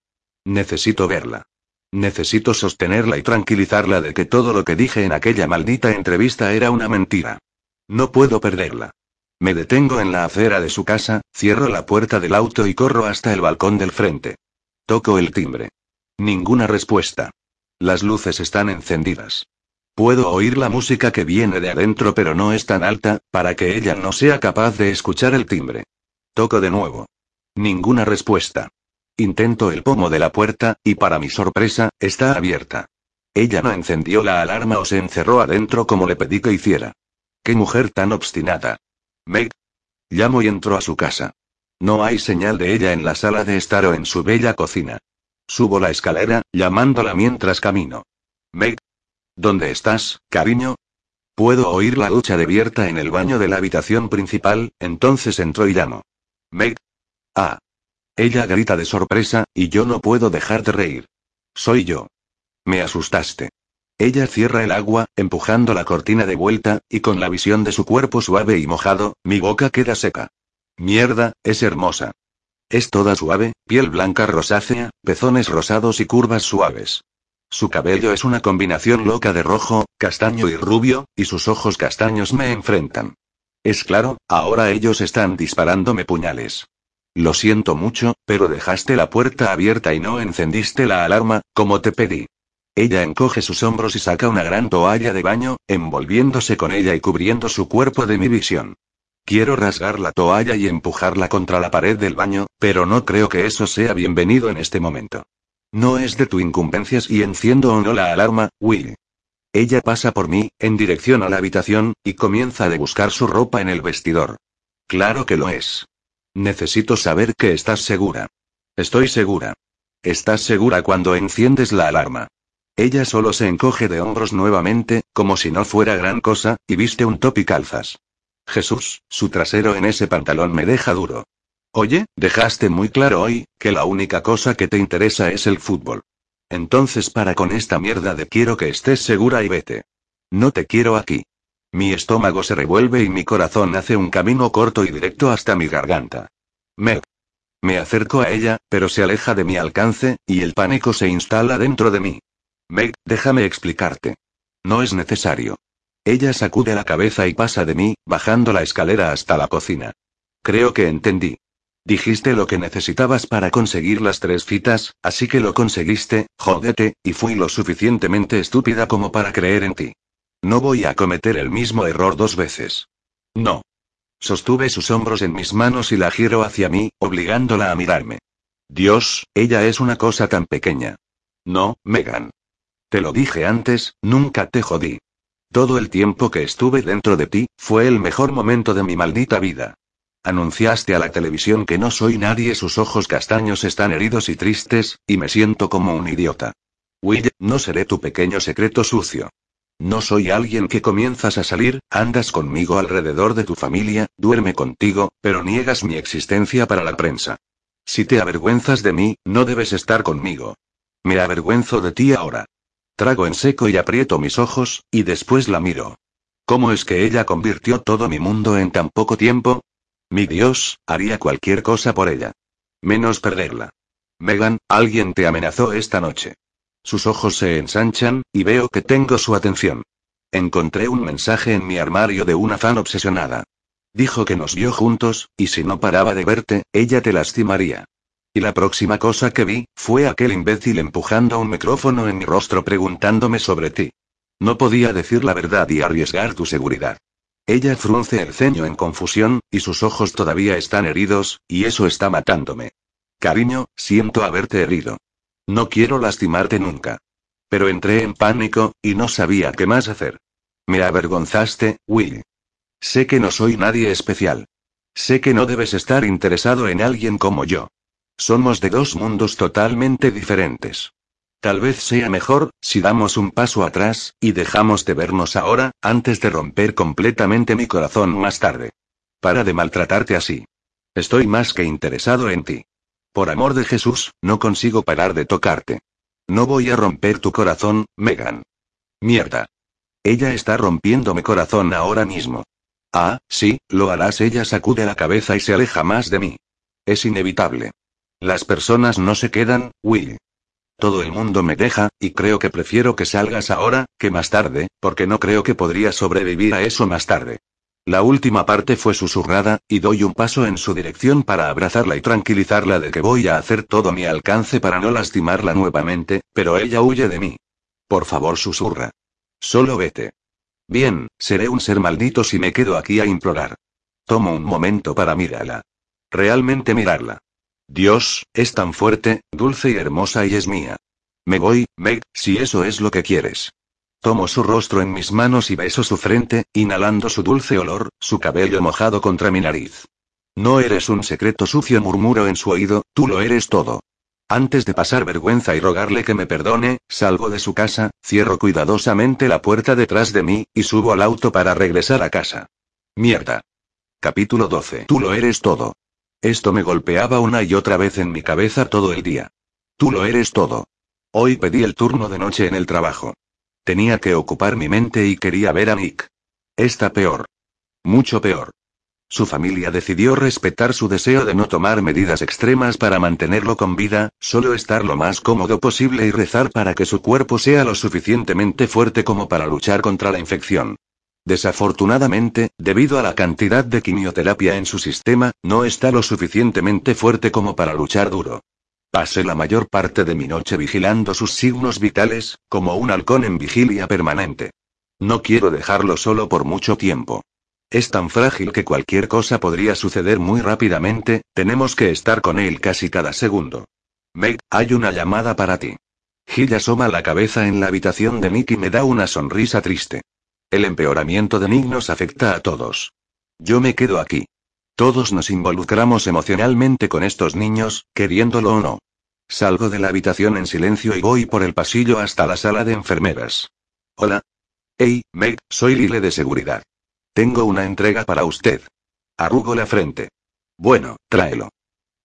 Necesito verla. Necesito sostenerla y tranquilizarla de que todo lo que dije en aquella maldita entrevista era una mentira. No puedo perderla. Me detengo en la acera de su casa, cierro la puerta del auto y corro hasta el balcón del frente. Toco el timbre. Ninguna respuesta. Las luces están encendidas. Puedo oír la música que viene de adentro pero no es tan alta, para que ella no sea capaz de escuchar el timbre. Toco de nuevo. Ninguna respuesta. Intento el pomo de la puerta, y para mi sorpresa, está abierta. Ella no encendió la alarma o se encerró adentro como le pedí que hiciera. ¡Qué mujer tan obstinada! Meg. Llamo y entro a su casa. No hay señal de ella en la sala de estar o en su bella cocina. Subo la escalera, llamándola mientras camino. Meg. ¿Dónde estás, cariño? Puedo oír la ducha de Bierta en el baño de la habitación principal, entonces entro y llamo. Meg. Ah. Ella grita de sorpresa, y yo no puedo dejar de reír. Soy yo. Me asustaste. Ella cierra el agua, empujando la cortina de vuelta, y con la visión de su cuerpo suave y mojado, mi boca queda seca. Mierda, es hermosa. Es toda suave, piel blanca rosácea, pezones rosados y curvas suaves. Su cabello es una combinación loca de rojo, castaño y rubio, y sus ojos castaños me enfrentan. Es claro, ahora ellos están disparándome puñales. Lo siento mucho, pero dejaste la puerta abierta y no encendiste la alarma, como te pedí. Ella encoge sus hombros y saca una gran toalla de baño, envolviéndose con ella y cubriendo su cuerpo de mi visión. Quiero rasgar la toalla y empujarla contra la pared del baño, pero no creo que eso sea bienvenido en este momento. No es de tu incumbencia si enciendo o no la alarma, Will. Ella pasa por mí, en dirección a la habitación, y comienza a buscar su ropa en el vestidor. Claro que lo es. Necesito saber que estás segura. Estoy segura. Estás segura cuando enciendes la alarma. Ella solo se encoge de hombros nuevamente, como si no fuera gran cosa, y viste un top y calzas. Jesús, su trasero en ese pantalón me deja duro. Oye, dejaste muy claro hoy, que la única cosa que te interesa es el fútbol. Entonces para con esta mierda de quiero que estés segura y vete. No te quiero aquí. Mi estómago se revuelve y mi corazón hace un camino corto y directo hasta mi garganta. Me. Me acerco a ella, pero se aleja de mi alcance, y el pánico se instala dentro de mí. Meg, déjame explicarte. No es necesario. Ella sacude la cabeza y pasa de mí, bajando la escalera hasta la cocina. Creo que entendí. Dijiste lo que necesitabas para conseguir las tres citas, así que lo conseguiste, jódete, y fui lo suficientemente estúpida como para creer en ti. No voy a cometer el mismo error dos veces. No. Sostuve sus hombros en mis manos y la giro hacia mí, obligándola a mirarme. Dios, ella es una cosa tan pequeña. No, Megan. Te lo dije antes, nunca te jodí. Todo el tiempo que estuve dentro de ti, fue el mejor momento de mi maldita vida. Anunciaste a la televisión que no soy nadie, sus ojos castaños están heridos y tristes, y me siento como un idiota. Will, no seré tu pequeño secreto sucio. No soy alguien que comienzas a salir, andas conmigo alrededor de tu familia, duerme contigo, pero niegas mi existencia para la prensa. Si te avergüenzas de mí, no debes estar conmigo. Me avergüenzo de ti ahora. Trago en seco y aprieto mis ojos, y después la miro. ¿Cómo es que ella convirtió todo mi mundo en tan poco tiempo? Mi Dios, haría cualquier cosa por ella. Menos perderla. Megan, alguien te amenazó esta noche. Sus ojos se ensanchan, y veo que tengo su atención. Encontré un mensaje en mi armario de una fan obsesionada. Dijo que nos vio juntos, y si no paraba de verte, ella te lastimaría. Y la próxima cosa que vi, fue aquel imbécil empujando un micrófono en mi rostro preguntándome sobre ti. No podía decir la verdad y arriesgar tu seguridad. Ella frunce el ceño en confusión, y sus ojos todavía están heridos, y eso está matándome. Cariño, siento haberte herido. No quiero lastimarte nunca. Pero entré en pánico, y no sabía qué más hacer. Me avergonzaste, Will. Sé que no soy nadie especial. Sé que no debes estar interesado en alguien como yo. Somos de dos mundos totalmente diferentes. Tal vez sea mejor, si damos un paso atrás, y dejamos de vernos ahora, antes de romper completamente mi corazón más tarde. Para de maltratarte así. Estoy más que interesado en ti. Por amor de Jesús, no consigo parar de tocarte. No voy a romper tu corazón, Megan. Mierda. Ella está rompiendo mi corazón ahora mismo. Ah, sí, lo harás. Ella sacude la cabeza y se aleja más de mí. Es inevitable. Las personas no se quedan, Will. Todo el mundo me deja, y creo que prefiero que salgas ahora, que más tarde, porque no creo que podría sobrevivir a eso más tarde. La última parte fue susurrada, y doy un paso en su dirección para abrazarla y tranquilizarla de que voy a hacer todo mi alcance para no lastimarla nuevamente, pero ella huye de mí. Por favor, susurra. Solo vete. Bien, seré un ser maldito si me quedo aquí a implorar. Tomo un momento para mirarla. Realmente mirarla. Dios, es tan fuerte, dulce y hermosa y es mía. Me voy, Meg, si eso es lo que quieres. Tomo su rostro en mis manos y beso su frente, inhalando su dulce olor, su cabello mojado contra mi nariz. No eres un secreto sucio, murmuro en su oído, tú lo eres todo. Antes de pasar vergüenza y rogarle que me perdone, salgo de su casa, cierro cuidadosamente la puerta detrás de mí, y subo al auto para regresar a casa. Mierda. Capítulo 12. Tú lo eres todo. Esto me golpeaba una y otra vez en mi cabeza todo el día. Tú lo eres todo. Hoy pedí el turno de noche en el trabajo. Tenía que ocupar mi mente y quería ver a Nick. Está peor. Mucho peor. Su familia decidió respetar su deseo de no tomar medidas extremas para mantenerlo con vida, solo estar lo más cómodo posible y rezar para que su cuerpo sea lo suficientemente fuerte como para luchar contra la infección. Desafortunadamente, debido a la cantidad de quimioterapia en su sistema, no está lo suficientemente fuerte como para luchar duro. Pasé la mayor parte de mi noche vigilando sus signos vitales, como un halcón en vigilia permanente. No quiero dejarlo solo por mucho tiempo. Es tan frágil que cualquier cosa podría suceder muy rápidamente, tenemos que estar con él casi cada segundo. Meg, hay una llamada para ti. Gil asoma la cabeza en la habitación de Nick y me da una sonrisa triste. El empeoramiento de Nick nos afecta a todos. Yo me quedo aquí. Todos nos involucramos emocionalmente con estos niños, queriéndolo o no. Salgo de la habitación en silencio y voy por el pasillo hasta la sala de enfermeras. Hola. Hey, Meg, soy Lile de seguridad. Tengo una entrega para usted. Arrugo la frente. Bueno, tráelo.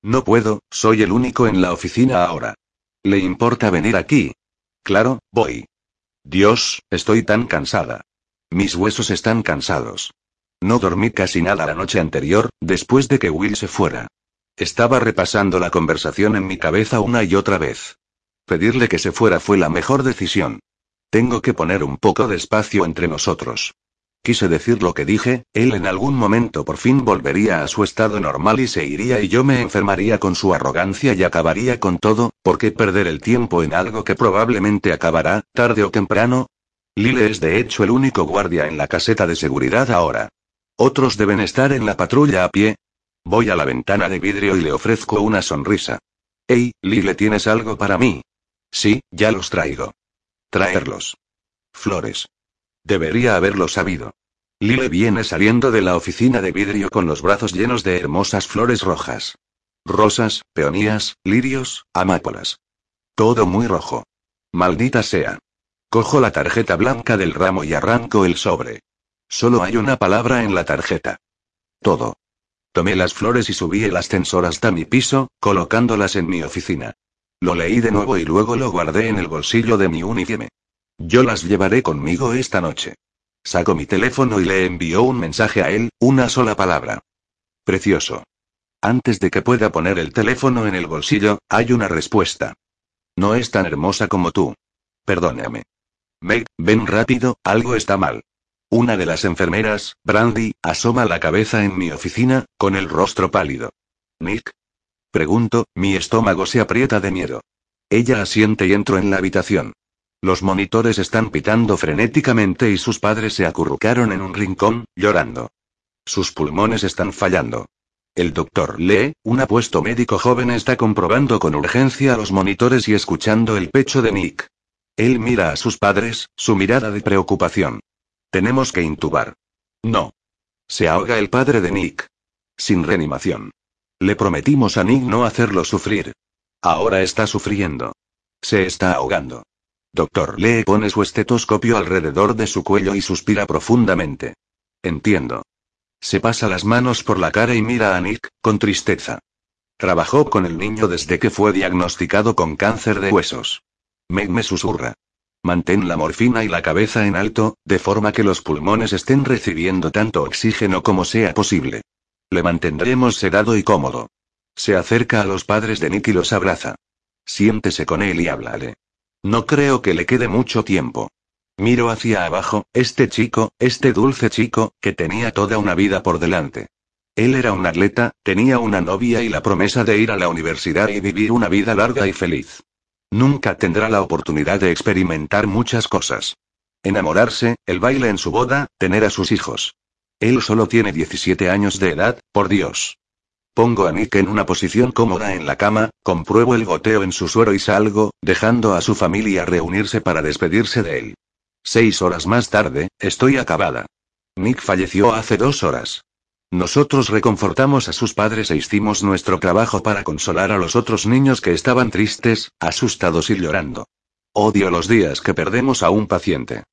No puedo, soy el único en la oficina ahora. ¿Le importa venir aquí? Claro, voy. Dios, estoy tan cansada. Mis huesos están cansados. No dormí casi nada la noche anterior, después de que Will se fuera. Estaba repasando la conversación en mi cabeza una y otra vez. Pedirle que se fuera fue la mejor decisión. Tengo que poner un poco de espacio entre nosotros. Quise decir lo que dije, él en algún momento por fin volvería a su estado normal y se iría y yo me enfermaría con su arrogancia y acabaría con todo, ¿por qué perder el tiempo en algo que probablemente acabará, tarde o temprano? Lile es de hecho el único guardia en la caseta de seguridad ahora. Otros deben estar en la patrulla a pie. Voy a la ventana de vidrio y le ofrezco una sonrisa. Hey, Lile, ¿tienes algo para mí? Sí, ya los traigo. Traerlos. Flores. Debería haberlo sabido. Lile viene saliendo de la oficina de vidrio con los brazos llenos de hermosas flores rojas. Rosas, peonías, lirios, amápolas. Todo muy rojo. Maldita sea. Cojo la tarjeta blanca del ramo y arranco el sobre. Solo hay una palabra en la tarjeta. Todo. Tomé las flores y subí el ascensor hasta mi piso, colocándolas en mi oficina. Lo leí de nuevo y luego lo guardé en el bolsillo de mi uniforme. Yo las llevaré conmigo esta noche. Saco mi teléfono y le envío un mensaje a él, una sola palabra. Precioso. Antes de que pueda poner el teléfono en el bolsillo, hay una respuesta. No es tan hermosa como tú. Perdóname. Meg, ven rápido, algo está mal. Una de las enfermeras, Brandy, asoma la cabeza en mi oficina, con el rostro pálido. Nick. Pregunto, mi estómago se aprieta de miedo. Ella asiente y entro en la habitación. Los monitores están pitando frenéticamente y sus padres se acurrucaron en un rincón, llorando. Sus pulmones están fallando. El doctor Lee, un apuesto médico joven, está comprobando con urgencia los monitores y escuchando el pecho de Nick. Él mira a sus padres, su mirada de preocupación. Tenemos que intubar. No. Se ahoga el padre de Nick. Sin reanimación. Le prometimos a Nick no hacerlo sufrir. Ahora está sufriendo. Se está ahogando. Doctor Lee pone su estetoscopio alrededor de su cuello y suspira profundamente. Entiendo. Se pasa las manos por la cara y mira a Nick, con tristeza. Trabajó con el niño desde que fue diagnosticado con cáncer de huesos. Meg me susurra. Mantén la morfina y la cabeza en alto, de forma que los pulmones estén recibiendo tanto oxígeno como sea posible. Le mantendremos sedado y cómodo. Se acerca a los padres de Nick y los abraza. Siéntese con él y háblale. No creo que le quede mucho tiempo. Miro hacia abajo, este chico, este dulce chico, que tenía toda una vida por delante. Él era un atleta, tenía una novia y la promesa de ir a la universidad y vivir una vida larga y feliz. Nunca tendrá la oportunidad de experimentar muchas cosas. Enamorarse, el baile en su boda, tener a sus hijos. Él solo tiene 17 años de edad, por Dios. Pongo a Nick en una posición cómoda en la cama, compruebo el goteo en su suero y salgo, dejando a su familia reunirse para despedirse de él. Seis horas más tarde, estoy acabada. Nick falleció hace dos horas. Nosotros reconfortamos a sus padres e hicimos nuestro trabajo para consolar a los otros niños que estaban tristes, asustados y llorando. Odio los días que perdemos a un paciente.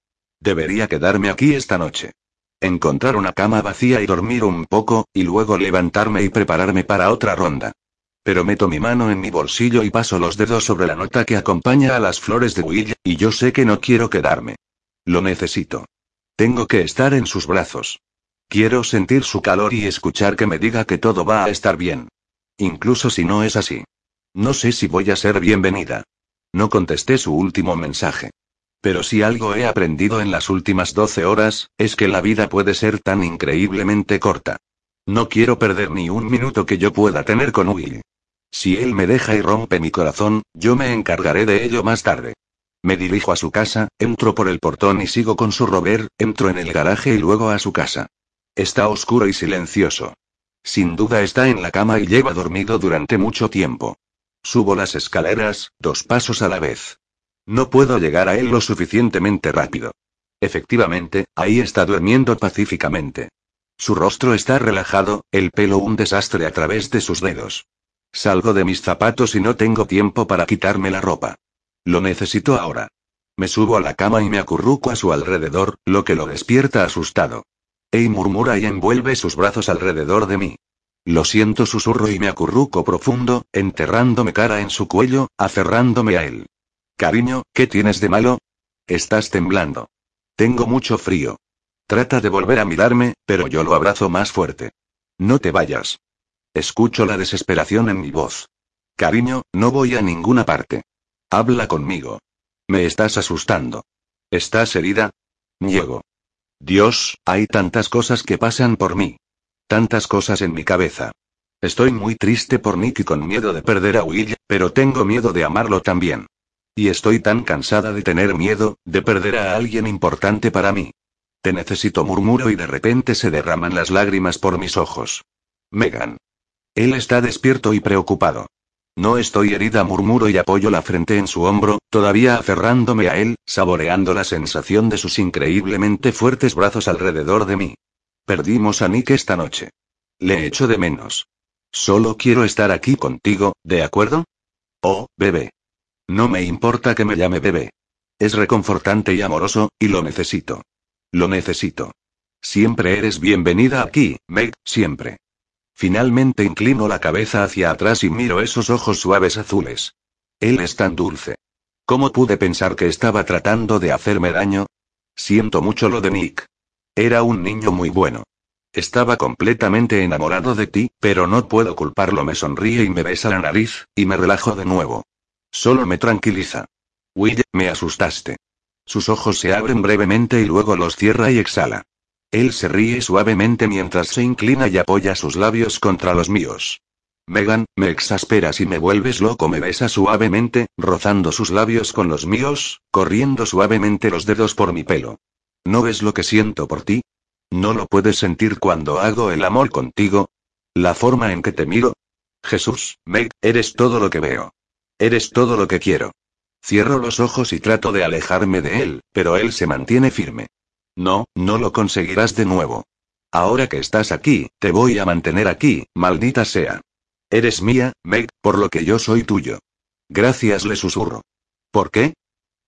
Debería quedarme aquí esta noche. Encontrar una cama vacía y dormir un poco, y luego levantarme y prepararme para otra ronda. Pero meto mi mano en mi bolsillo y paso los dedos sobre la nota que acompaña a las flores de Will, y yo sé que no quiero quedarme. Lo necesito. Tengo que estar en sus brazos. Quiero sentir su calor y escuchar que me diga que todo va a estar bien. Incluso si no es así. No sé si voy a ser bienvenida. No contesté su último mensaje. Pero si algo he aprendido en las últimas 12 horas, es que la vida puede ser tan increíblemente corta. No quiero perder ni un minuto que yo pueda tener con Will. Si él me deja y rompe mi corazón, yo me encargaré de ello más tarde. Me dirijo a su casa, entro por el portón y sigo con su rover, entro en el garaje y luego a su casa. Está oscuro y silencioso. Sin duda está en la cama y lleva dormido durante mucho tiempo. Subo las escaleras, dos pasos a la vez. No puedo llegar a él lo suficientemente rápido. Efectivamente, ahí está durmiendo pacíficamente. Su rostro está relajado, el pelo un desastre a través de sus dedos. Salgo de mis zapatos y no tengo tiempo para quitarme la ropa. Lo necesito ahora. Me subo a la cama y me acurruco a su alrededor, lo que lo despierta asustado. Ey murmura y envuelve sus brazos alrededor de mí. Lo siento, susurro y me acurruco profundo, enterrándome cara en su cuello, aferrándome a él. Cariño, ¿qué tienes de malo? Estás temblando. Tengo mucho frío. Trata de volver a mirarme, pero yo lo abrazo más fuerte. No te vayas. Escucho la desesperación en mi voz. Cariño, no voy a ninguna parte. Habla conmigo. Me estás asustando. ¿Estás herida? Niego. Dios, hay tantas cosas que pasan por mí. Tantas cosas en mi cabeza. Estoy muy triste por Nick y con miedo de perder a Will, pero tengo miedo de amarlo también. Y estoy tan cansada de tener miedo, de perder a alguien importante para mí. Te necesito, murmuro y de repente se derraman las lágrimas por mis ojos. Megan. Él está despierto y preocupado. No estoy herida, murmuro y apoyo la frente en su hombro, todavía aferrándome a él, saboreando la sensación de sus increíblemente fuertes brazos alrededor de mí. Perdimos a Nick esta noche. Le echo de menos. Solo quiero estar aquí contigo, ¿de acuerdo? Oh, bebé. No me importa que me llame bebé. Es reconfortante y amoroso, y lo necesito. Lo necesito. Siempre eres bienvenida aquí, Meg, siempre. Finalmente inclino la cabeza hacia atrás y miro esos ojos suaves azules. Él es tan dulce. ¿Cómo pude pensar que estaba tratando de hacerme daño? Siento mucho lo de Nick. Era un niño muy bueno. Estaba completamente enamorado de ti, pero no puedo culparlo. Me sonríe y me besa la nariz, y me relajo de nuevo. Solo me tranquiliza. Will, me asustaste. Sus ojos se abren brevemente y luego los cierra y exhala. Él se ríe suavemente mientras se inclina y apoya sus labios contra los míos. Megan, me exasperas y me vuelves loco. Me besa suavemente, rozando sus labios con los míos, corriendo suavemente los dedos por mi pelo. ¿No ves lo que siento por ti? ¿No lo puedes sentir cuando hago el amor contigo? ¿La forma en que te miro? Jesús, Meg, eres todo lo que veo. Eres todo lo que quiero. Cierro los ojos y trato de alejarme de él, pero él se mantiene firme. No, no lo conseguirás de nuevo. Ahora que estás aquí, te voy a mantener aquí, maldita sea. Eres mía, Meg, por lo que yo soy tuyo. Gracias, le susurro. ¿Por qué?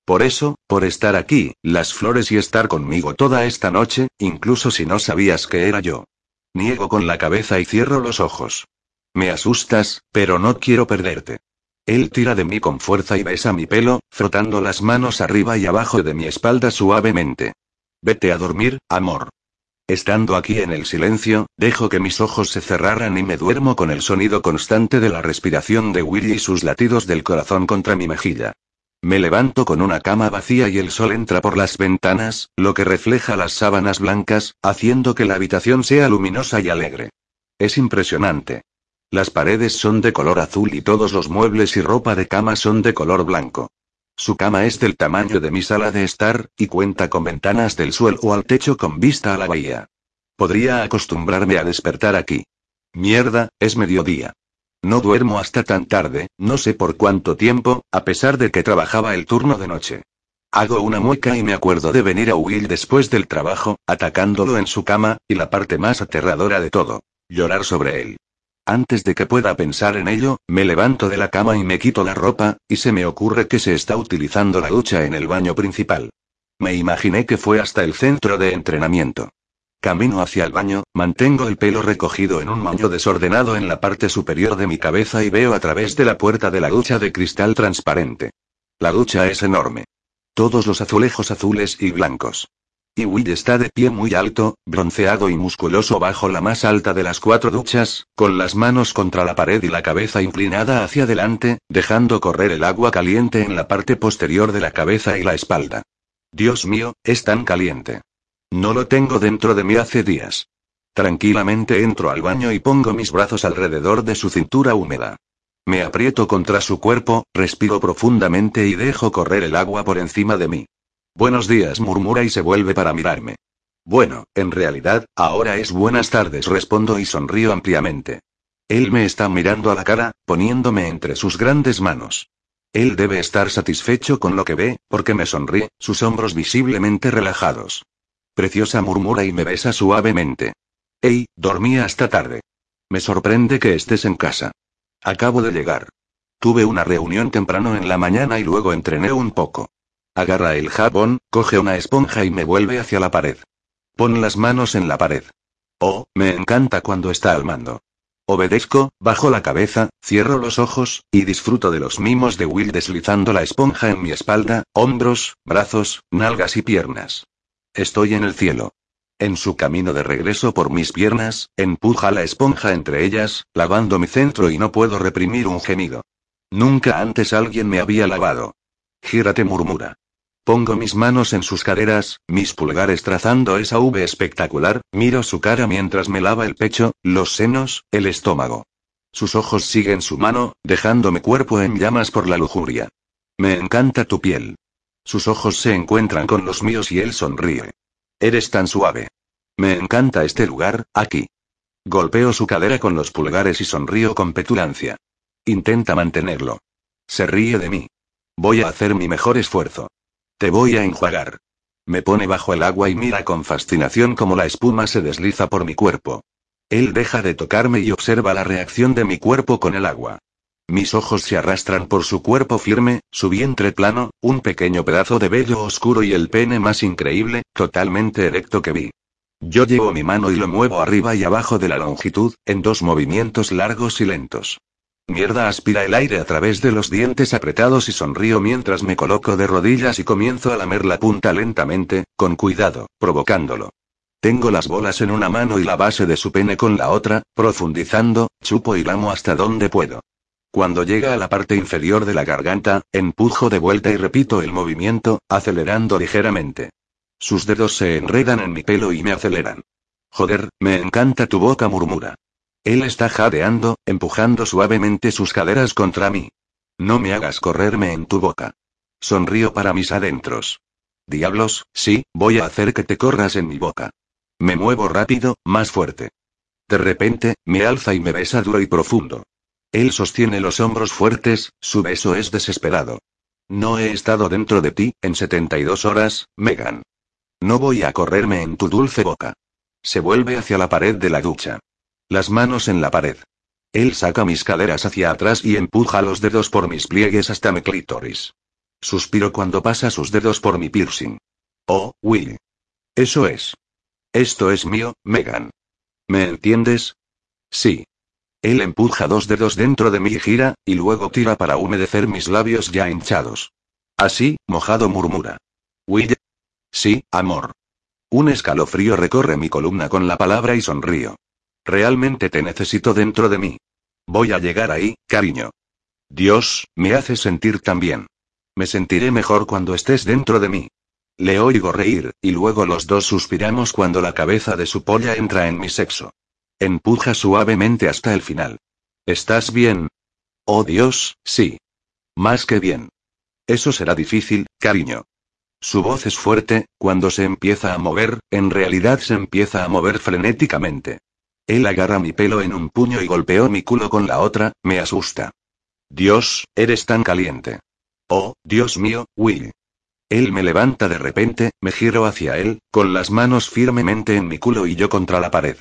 Por eso, por estar aquí, las flores y estar conmigo toda esta noche, incluso si no sabías que era yo. Niego con la cabeza y cierro los ojos. Me asustas, pero no quiero perderte. Él tira de mí con fuerza y besa mi pelo, frotando las manos arriba y abajo de mi espalda suavemente. Vete a dormir, amor. Estando aquí en el silencio, dejo que mis ojos se cerraran y me duermo con el sonido constante de la respiración de Willy y sus latidos del corazón contra mi mejilla. Me levanto con una cama vacía y el sol entra por las ventanas, lo que refleja las sábanas blancas, haciendo que la habitación sea luminosa y alegre. Es impresionante. Las paredes son de color azul y todos los muebles y ropa de cama son de color blanco. Su cama es del tamaño de mi sala de estar, y cuenta con ventanas del suelo al techo con vista a la bahía. Podría acostumbrarme a despertar aquí. Mierda, es mediodía. No duermo hasta tan tarde, no sé por cuánto tiempo, a pesar de que trabajaba el turno de noche. Hago una mueca y me acuerdo de venir a Will después del trabajo, atacándolo en su cama, y la parte más aterradora de todo, llorar sobre él. Antes de que pueda pensar en ello, me levanto de la cama y me quito la ropa, y se me ocurre que se está utilizando la ducha en el baño principal. Me imaginé que fue hasta el centro de entrenamiento. Camino hacia el baño, mantengo el pelo recogido en un moño desordenado en la parte superior de mi cabeza y veo a través de la puerta de la ducha de cristal transparente. La ducha es enorme. Todos los azulejos azules y blancos. Y Will está de pie muy alto, bronceado y musculoso bajo la más alta de las cuatro duchas, con las manos contra la pared y la cabeza inclinada hacia adelante, dejando correr el agua caliente en la parte posterior de la cabeza y la espalda. Dios mío, es tan caliente. No lo tengo dentro de mí hace días. Tranquilamente entro al baño y pongo mis brazos alrededor de su cintura húmeda. Me aprieto contra su cuerpo, respiro profundamente y dejo correr el agua por encima de mí. Buenos días, murmura y se vuelve para mirarme. Bueno, en realidad, ahora es buenas tardes, respondo y sonrío ampliamente. Él me está mirando a la cara, poniéndome entre sus grandes manos. Él debe estar satisfecho con lo que ve, porque me sonríe, sus hombros visiblemente relajados. Preciosa murmura y me besa suavemente. Hey, dormí hasta tarde. Me sorprende que estés en casa. Acabo de llegar. Tuve una reunión temprano en la mañana y luego entrené un poco. Agarra el jabón, coge una esponja y me vuelve hacia la pared. Pon las manos en la pared. Oh, me encanta cuando está al mando. Obedezco, bajo la cabeza, cierro los ojos, y disfruto de los mimos de Will deslizando la esponja en mi espalda, hombros, brazos, nalgas y piernas. Estoy en el cielo. En su camino de regreso por mis piernas, empuja la esponja entre ellas, lavando mi centro y no puedo reprimir un gemido. Nunca antes alguien me había lavado. Gírate, murmura. Pongo mis manos en sus caderas, mis pulgares trazando esa V espectacular, miro su cara mientras me lava el pecho, los senos, el estómago. Sus ojos siguen su mano, dejando mi cuerpo en llamas por la lujuria. Me encanta tu piel. Sus ojos se encuentran con los míos y él sonríe. Eres tan suave. Me encanta este lugar, aquí. Golpeo su cadera con los pulgares y sonrío con petulancia. Intenta mantenerlo. Se ríe de mí. Voy a hacer mi mejor esfuerzo. Te voy a enjuagar. Me pone bajo el agua y mira con fascinación cómo la espuma se desliza por mi cuerpo. Él deja de tocarme y observa la reacción de mi cuerpo con el agua. Mis ojos se arrastran por su cuerpo firme, su vientre plano, un pequeño pedazo de vello oscuro y el pene más increíble, totalmente erecto que vi. Yo llevo mi mano y lo muevo arriba y abajo de la longitud, en dos movimientos largos y lentos. Mierda aspira el aire a través de los dientes apretados y sonrío mientras me coloco de rodillas y comienzo a lamer la punta lentamente, con cuidado, provocándolo. Tengo las bolas en una mano y la base de su pene con la otra, profundizando, chupo y lamo hasta donde puedo. Cuando llega a la parte inferior de la garganta, empujo de vuelta y repito el movimiento, acelerando ligeramente. Sus dedos se enredan en mi pelo y me aceleran. Joder, me encanta tu boca, murmura. Él está jadeando, empujando suavemente sus caderas contra mí. No me hagas correrme en tu boca. Sonrío para mis adentros. Diablos, sí, voy a hacer que te corras en mi boca. Me muevo rápido, más fuerte. De repente, me alza y me besa duro y profundo. Él sostiene los hombros fuertes, su beso es desesperado. No he estado dentro de ti, en 72 horas, Megan. No voy a correrme en tu dulce boca. Se vuelve hacia la pared de la ducha. Las manos en la pared. Él saca mis caderas hacia atrás y empuja los dedos por mis pliegues hasta mi clítoris. Suspiro cuando pasa sus dedos por mi piercing. Oh, Will. Eso es. Esto es mío, Megan. ¿Me entiendes? Sí. Él empuja dos dedos dentro de mí y gira, y luego tira para humedecer mis labios ya hinchados. Así, mojado murmura. Will. Sí, amor. Un escalofrío recorre mi columna con la palabra y sonrío. Realmente te necesito dentro de mí. Voy a llegar ahí, cariño. Dios, me hace sentir tan bien. Me sentiré mejor cuando estés dentro de mí. Le oigo reír, y luego los dos suspiramos cuando la cabeza de su polla entra en mi sexo. Empuja suavemente hasta el final. ¿Estás bien? Oh Dios, sí. Más que bien. Eso será difícil, cariño. Su voz es fuerte, cuando se empieza a mover, en realidad se empieza a mover frenéticamente. Él agarra mi pelo en un puño y golpeó mi culo con la otra, me asusta. Dios, eres tan caliente. Oh, Dios mío, Will. Él me levanta de repente, me giro hacia él, con las manos firmemente en mi culo y yo contra la pared.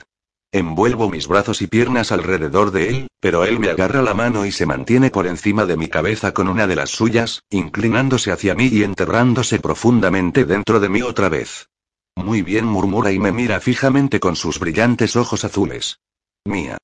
Envuelvo mis brazos y piernas alrededor de él, pero él me agarra la mano y se mantiene por encima de mi cabeza con una de las suyas, inclinándose hacia mí y enterrándose profundamente dentro de mí otra vez. Muy bien, murmura y me mira fijamente con sus brillantes ojos azules. Mía.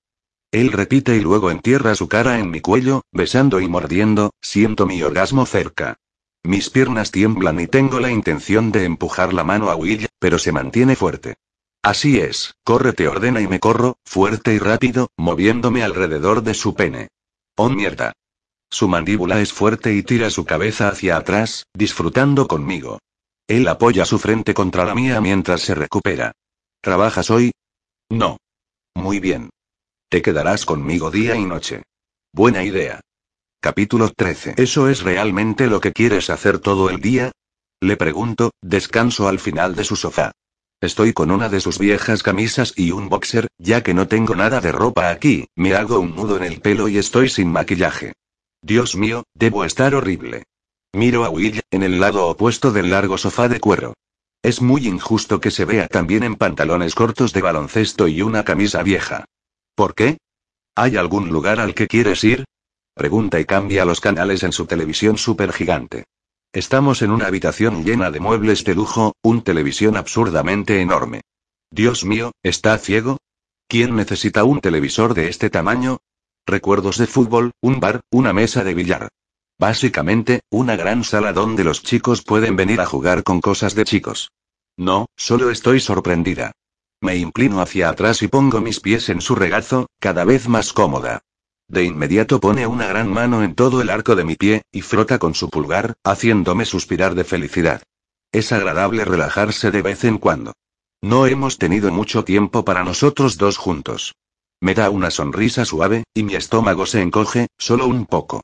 Él repite y luego entierra su cara en mi cuello, besando y mordiendo, siento mi orgasmo cerca. Mis piernas tiemblan y tengo la intención de empujar la mano a Will, pero se mantiene fuerte. Así es, corre te ordena y me corro, fuerte y rápido, moviéndome alrededor de su pene. Oh mierda. Su mandíbula es fuerte y tira su cabeza hacia atrás, disfrutando conmigo. Él apoya su frente contra la mía mientras se recupera. ¿Trabajas hoy? No. Muy bien. Te quedarás conmigo día y noche. Buena idea. Capítulo 13. ¿Eso es realmente lo que quieres hacer todo el día? Le pregunto, descanso al final de su sofá. Estoy con una de sus viejas camisas y un boxer, ya que no tengo nada de ropa aquí, me hago un nudo en el pelo y estoy sin maquillaje. Dios mío, debo estar horrible. Miro a Will, en el lado opuesto del largo sofá de cuero. Es muy injusto que se vea también en pantalones cortos de baloncesto y una camisa vieja. ¿Por qué? ¿Hay algún lugar al que quieres ir? Pregunta y cambia los canales en su televisión supergigante. Estamos en una habitación llena de muebles de lujo, un televisión absurdamente enorme. Dios mío, ¿está ciego? ¿Quién necesita un televisor de este tamaño? Recuerdos de fútbol, un bar, una mesa de billar. Básicamente, una gran sala donde los chicos pueden venir a jugar con cosas de chicos. No, solo estoy sorprendida. Me inclino hacia atrás y pongo mis pies en su regazo, cada vez más cómoda. De inmediato pone una gran mano en todo el arco de mi pie, y frota con su pulgar, haciéndome suspirar de felicidad. Es agradable relajarse de vez en cuando. No hemos tenido mucho tiempo para nosotros dos juntos. Me da una sonrisa suave, y mi estómago se encoge, solo un poco.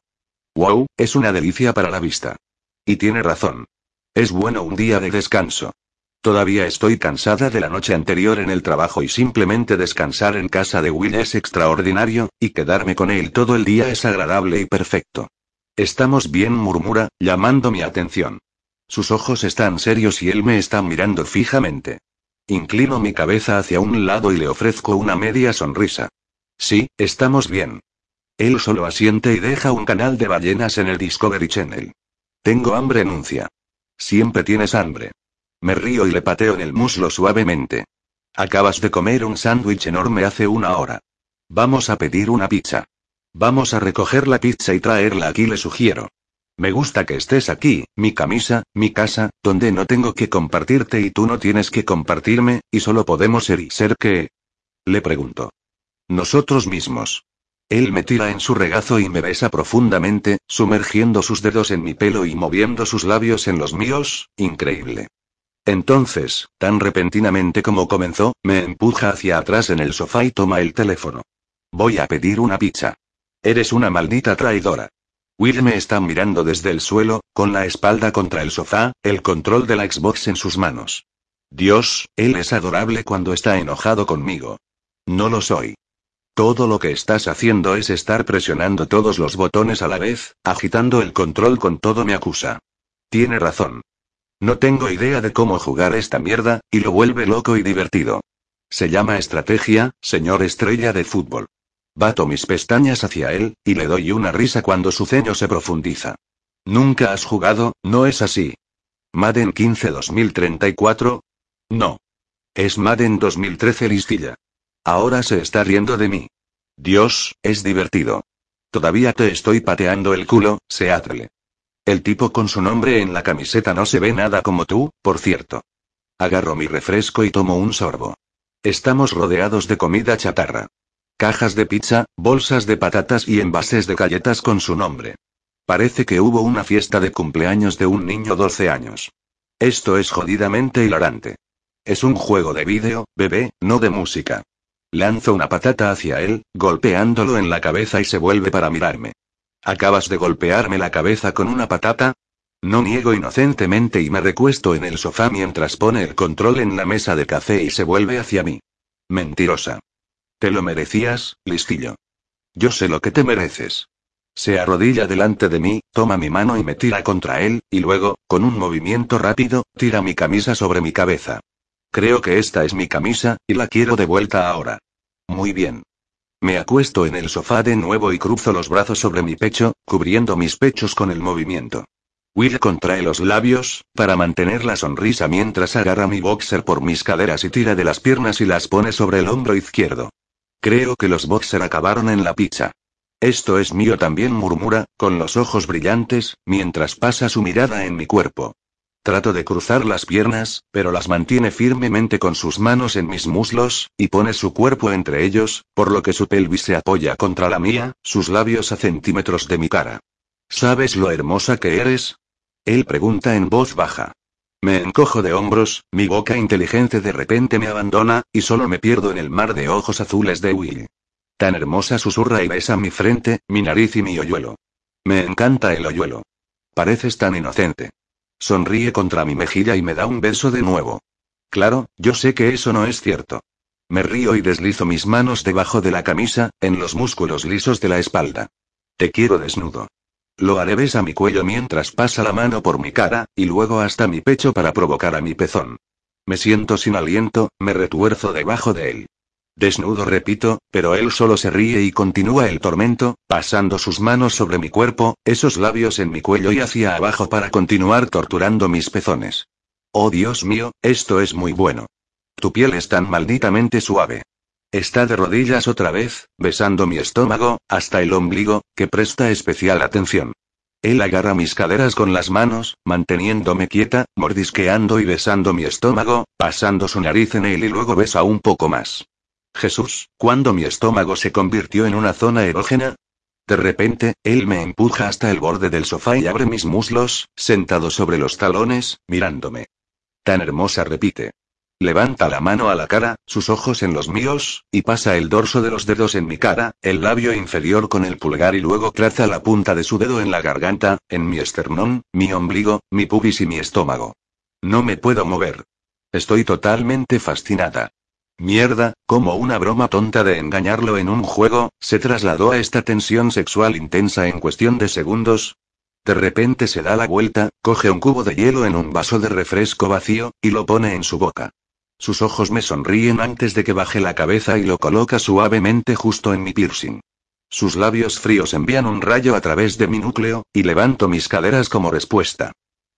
Wow, es una delicia para la vista. Y tiene razón. Es bueno un día de descanso. Todavía estoy cansada de la noche anterior en el trabajo y simplemente descansar en casa de Will es extraordinario, y quedarme con él todo el día es agradable y perfecto. Estamos bien, murmura, llamando mi atención. Sus ojos están serios y él me está mirando fijamente. Inclino mi cabeza hacia un lado y le ofrezco una media sonrisa. Sí, estamos bien. Él solo asiente y deja un canal de ballenas en el Discovery Channel. Tengo hambre, enuncia. Siempre tienes hambre. Me río y le pateo en el muslo suavemente. Acabas de comer un sándwich enorme hace una hora. Vamos a pedir una pizza. Vamos a recoger la pizza y traerla aquí, le sugiero. Me gusta que estés aquí, mi camisa, mi casa, donde no tengo que compartirte y tú no tienes que compartirme, y solo podemos ser y ser que... Le pregunto. Nosotros mismos. Él me tira en su regazo y me besa profundamente, sumergiendo sus dedos en mi pelo y moviendo sus labios en los míos, increíble. Entonces, tan repentinamente como comenzó, me empuja hacia atrás en el sofá y toma el teléfono. Voy a pedir una pizza. Eres una maldita traidora. Will me está mirando desde el suelo, con la espalda contra el sofá, el control de la Xbox en sus manos. Dios, él es adorable cuando está enojado conmigo. No lo soy. Todo lo que estás haciendo es estar presionando todos los botones a la vez, agitando el control con todo me acusa. Tiene razón. No tengo idea de cómo jugar esta mierda, y lo vuelve loco y divertido. Se llama estrategia, señor estrella de fútbol. Bato mis pestañas hacia él, y le doy una risa cuando su ceño se profundiza. ¿Nunca has jugado, no es así? ¿Madden 15 2034? No. Es Madden 2013 listilla. Ahora se está riendo de mí. Dios, es divertido. Todavía te estoy pateando el culo, Seattle. El tipo con su nombre en la camiseta no se ve nada como tú, por cierto. Agarro mi refresco y tomo un sorbo. Estamos rodeados de comida chatarra. Cajas de pizza, bolsas de patatas y envases de galletas con su nombre. Parece que hubo una fiesta de cumpleaños de un niño 12 años. Esto es jodidamente hilarante. Es un juego de vídeo, bebé, no de música. Lanzo una patata hacia él, golpeándolo en la cabeza y se vuelve para mirarme. ¿Acabas de golpearme la cabeza con una patata? No niego inocentemente y me recuesto en el sofá mientras pone el control en la mesa de café y se vuelve hacia mí. Mentirosa. Te lo merecías, listillo. Yo sé lo que te mereces. Se arrodilla delante de mí, toma mi mano y me tira contra él, y luego, con un movimiento rápido, tira mi camisa sobre mi cabeza. Creo que esta es mi camisa, y la quiero de vuelta ahora. Muy bien. Me acuesto en el sofá de nuevo y cruzo los brazos sobre mi pecho, cubriendo mis pechos con el movimiento. Will contrae los labios, para mantener la sonrisa mientras agarra mi boxer por mis caderas y tira de las piernas y las pone sobre el hombro izquierdo. Creo que los boxer acabaron en la pizza. Esto es mío también, murmura, con los ojos brillantes, mientras pasa su mirada en mi cuerpo. Trato de cruzar las piernas, pero las mantiene firmemente con sus manos en mis muslos, y pone su cuerpo entre ellos, por lo que su pelvis se apoya contra la mía, sus labios a centímetros de mi cara. ¿Sabes lo hermosa que eres? Él pregunta en voz baja. Me encojo de hombros, mi boca inteligente de repente me abandona, y solo me pierdo en el mar de ojos azules de Will. Tan hermosa susurra y besa mi frente, mi nariz y mi hoyuelo. Me encanta el hoyuelo. Pareces tan inocente. Sonríe contra mi mejilla y me da un beso de nuevo. Claro, yo sé que eso no es cierto. Me río y deslizo mis manos debajo de la camisa, en los músculos lisos de la espalda. Te quiero desnudo. Lo haré besa mi cuello mientras pasa la mano por mi cara, y luego hasta mi pecho para provocar a mi pezón. Me siento sin aliento, me retuerzo debajo de él. Desnudo repito, pero él solo se ríe y continúa el tormento, pasando sus manos sobre mi cuerpo, esos labios en mi cuello y hacia abajo para continuar torturando mis pezones. Oh Dios mío, esto es muy bueno. Tu piel es tan malditamente suave. Está de rodillas otra vez, besando mi estómago, hasta el ombligo, que presta especial atención. Él agarra mis caderas con las manos, manteniéndome quieta, mordisqueando y besando mi estómago, pasando su nariz en él y luego besa un poco más. Jesús, ¿cuándo mi estómago se convirtió en una zona erógena? De repente, él me empuja hasta el borde del sofá y abre mis muslos, sentado sobre los talones, mirándome. Tan hermosa repite. Levanta la mano a la cara, sus ojos en los míos, y pasa el dorso de los dedos en mi cara, el labio inferior con el pulgar y luego traza la punta de su dedo en la garganta, en mi esternón, mi ombligo, mi pubis y mi estómago. No me puedo mover. Estoy totalmente fascinada. Mierda, como una broma tonta de engañarlo en un juego, se trasladó a esta tensión sexual intensa en cuestión de segundos. De repente se da la vuelta, coge un cubo de hielo en un vaso de refresco vacío, y lo pone en su boca. Sus ojos me sonríen antes de que baje la cabeza y lo coloca suavemente justo en mi piercing. Sus labios fríos envían un rayo a través de mi núcleo, y levanto mis caderas como respuesta.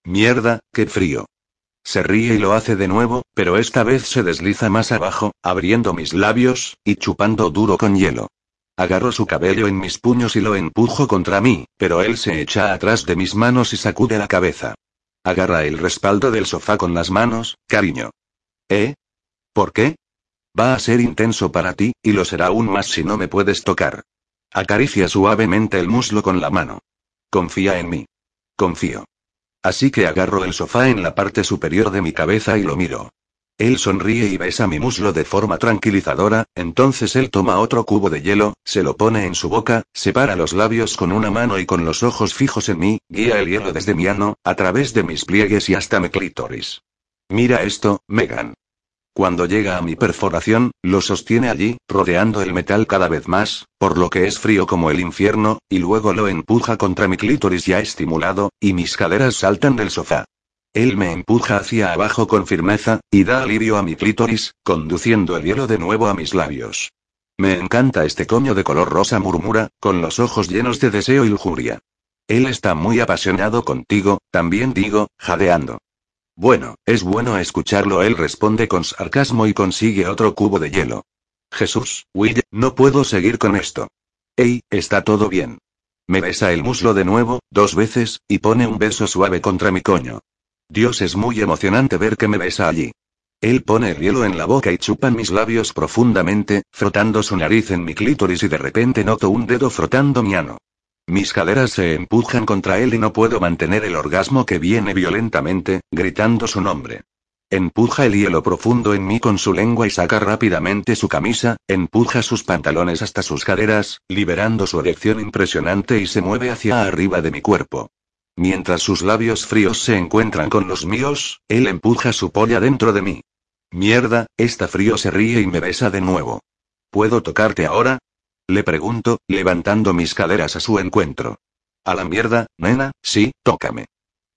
Mierda, qué frío. Se ríe y lo hace de nuevo, pero esta vez se desliza más abajo, abriendo mis labios, y chupando duro con hielo. Agarro su cabello en mis puños y lo empujo contra mí, pero él se echa atrás de mis manos y sacude la cabeza. Agarra el respaldo del sofá con las manos, cariño. ¿Eh? ¿Por qué? Va a ser intenso para ti, y lo será aún más si no me puedes tocar. Acaricia suavemente el muslo con la mano. Confía en mí. Confío. Así que agarro el sofá en la parte superior de mi cabeza y lo miro. Él sonríe y besa mi muslo de forma tranquilizadora, entonces él toma otro cubo de hielo, se lo pone en su boca, separa los labios con una mano y con los ojos fijos en mí, guía el hielo desde mi ano, a través de mis pliegues y hasta mi clítoris. Mira esto, Megan. Cuando llega a mi perforación, lo sostiene allí, rodeando el metal cada vez más, por lo que es frío como el infierno, y luego lo empuja contra mi clítoris ya estimulado, y mis caderas saltan del sofá. Él me empuja hacia abajo con firmeza, y da alivio a mi clítoris, conduciendo el hielo de nuevo a mis labios. Me encanta este coño de color rosa, murmura, con los ojos llenos de deseo y lujuria. Él está muy apasionado contigo, también digo, jadeando. Bueno, es bueno escucharlo, él responde con sarcasmo y consigue otro cubo de hielo. Jesús, Will, no puedo seguir con esto. Ey, está todo bien. Me besa el muslo de nuevo, dos veces, y pone un beso suave contra mi coño. Dios es muy emocionante ver que me besa allí. Él pone el hielo en la boca y chupa mis labios profundamente, frotando su nariz en mi clítoris y de repente noto un dedo frotando mi ano. Mis caderas se empujan contra él y no puedo mantener el orgasmo que viene violentamente, gritando su nombre. Empuja el hielo profundo en mí con su lengua y saca rápidamente su camisa, empuja sus pantalones hasta sus caderas, liberando su erección impresionante y se mueve hacia arriba de mi cuerpo. Mientras sus labios fríos se encuentran con los míos, él empuja su polla dentro de mí. Mierda, está frío se ríe y me besa de nuevo. ¿Puedo tocarte ahora? Le pregunto, levantando mis caderas a su encuentro. A la mierda, nena, sí, tócame.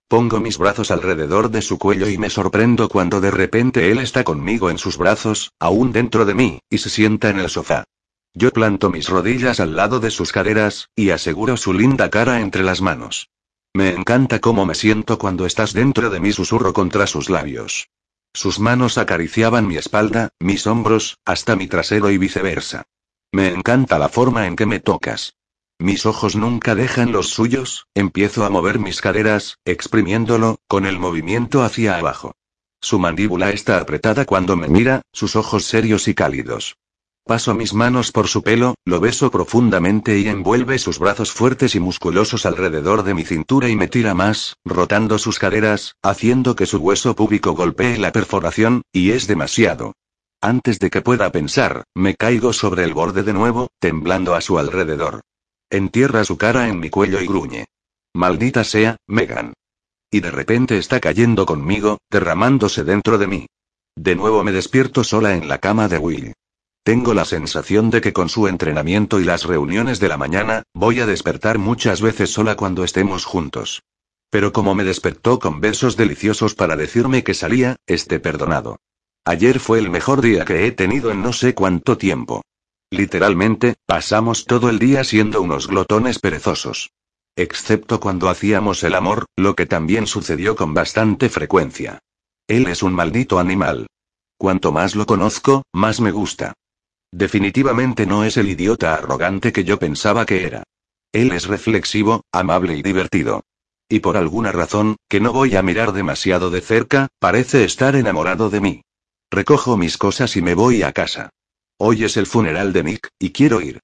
Pongo mis brazos alrededor de su cuello y me sorprendo cuando de repente él está conmigo en sus brazos, aún dentro de mí, y se sienta en el sofá. Yo planto mis rodillas al lado de sus caderas, y aseguro su linda cara entre las manos. Me encanta cómo me siento cuando estás dentro de mí, susurro contra sus labios. Sus manos acariciaban mi espalda, mis hombros, hasta mi trasero y viceversa. Me encanta la forma en que me tocas. Mis ojos nunca dejan los suyos, empiezo a mover mis caderas, exprimiéndolo, con el movimiento hacia abajo. Su mandíbula está apretada cuando me mira, sus ojos serios y cálidos. Paso mis manos por su pelo, lo beso profundamente y envuelve sus brazos fuertes y musculosos alrededor de mi cintura y me tira más, rotando sus caderas, haciendo que su hueso púbico golpee la perforación, y es demasiado. Antes de que pueda pensar, me caigo sobre el borde de nuevo, temblando a su alrededor. Entierra su cara en mi cuello y gruñe. Maldita sea, Megan. Y de repente está cayendo conmigo, derramándose dentro de mí. De nuevo me despierto sola en la cama de Will. Tengo la sensación de que con su entrenamiento y las reuniones de la mañana, voy a despertar muchas veces sola cuando estemos juntos. Pero como me despertó con besos deliciosos para decirme que salía, esté perdonado. Ayer fue el mejor día que he tenido en no sé cuánto tiempo. Literalmente, pasamos todo el día siendo unos glotones perezosos. Excepto cuando hacíamos el amor, lo que también sucedió con bastante frecuencia. Él es un maldito animal. Cuanto más lo conozco, más me gusta. Definitivamente no es el idiota arrogante que yo pensaba que era. Él es reflexivo, amable y divertido. Y por alguna razón, que no voy a mirar demasiado de cerca, parece estar enamorado de mí. Recojo mis cosas y me voy a casa. Hoy es el funeral de Nick, y quiero ir.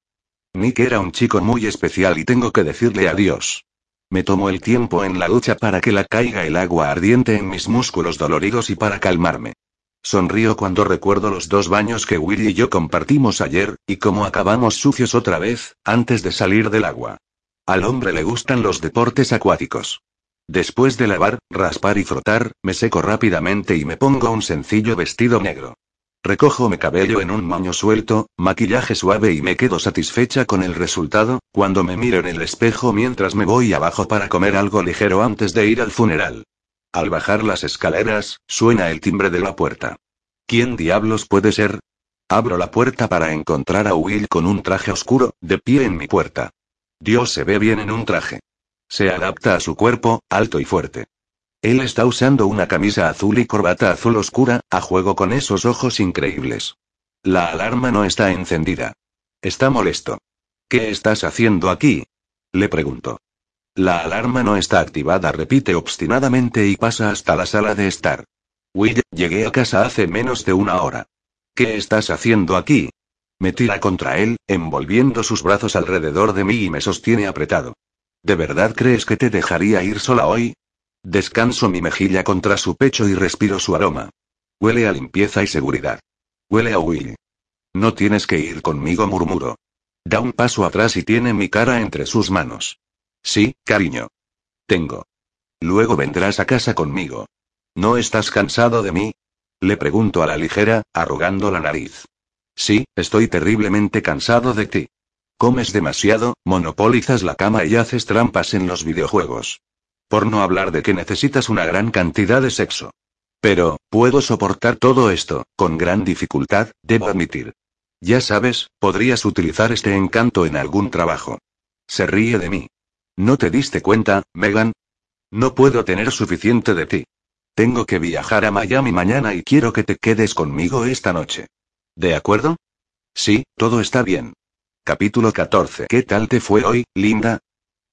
Nick era un chico muy especial y tengo que decirle adiós. Me tomo el tiempo en la ducha para que la caiga el agua ardiente en mis músculos doloridos y para calmarme. Sonrío cuando recuerdo los dos baños que Willy y yo compartimos ayer, y cómo acabamos sucios otra vez, antes de salir del agua. Al hombre le gustan los deportes acuáticos. Después de lavar, raspar y frotar, me seco rápidamente y me pongo un sencillo vestido negro. Recojo mi cabello en un moño suelto, maquillaje suave y me quedo satisfecha con el resultado, cuando me miro en el espejo mientras me voy abajo para comer algo ligero antes de ir al funeral. Al bajar las escaleras, suena el timbre de la puerta. ¿Quién diablos puede ser? Abro la puerta para encontrar a Will con un traje oscuro, de pie en mi puerta. Dios se ve bien en un traje. Se adapta a su cuerpo, alto y fuerte. Él está usando una camisa azul y corbata azul oscura, a juego con esos ojos increíbles. La alarma no está encendida. Está molesto. ¿Qué estás haciendo aquí? Le pregunto. La alarma no está activada, repite obstinadamente y pasa hasta la sala de estar. Will, llegué a casa hace menos de una hora. ¿Qué estás haciendo aquí? Me tira contra él, envolviendo sus brazos alrededor de mí y me sostiene apretado. ¿De verdad crees que te dejaría ir sola hoy? Descanso mi mejilla contra su pecho y respiro su aroma. Huele a limpieza y seguridad. Huele a Will. No tienes que ir conmigo, murmuro. Da un paso atrás y tiene mi cara entre sus manos. Sí, cariño. Tengo. Luego vendrás a casa conmigo. ¿No estás cansado de mí? Le pregunto a la ligera, arrugando la nariz. Sí, estoy terriblemente cansado de ti. Comes demasiado, monopolizas la cama y haces trampas en los videojuegos. Por no hablar de que necesitas una gran cantidad de sexo. Pero, puedo soportar todo esto, con gran dificultad, debo admitir. Ya sabes, podrías utilizar este encanto en algún trabajo. Se ríe de mí. ¿No te diste cuenta, Megan? No puedo tener suficiente de ti. Tengo que viajar a Miami mañana y quiero que te quedes conmigo esta noche. ¿De acuerdo? Sí, todo está bien. Capítulo 14. ¿Qué tal te fue hoy, Linda?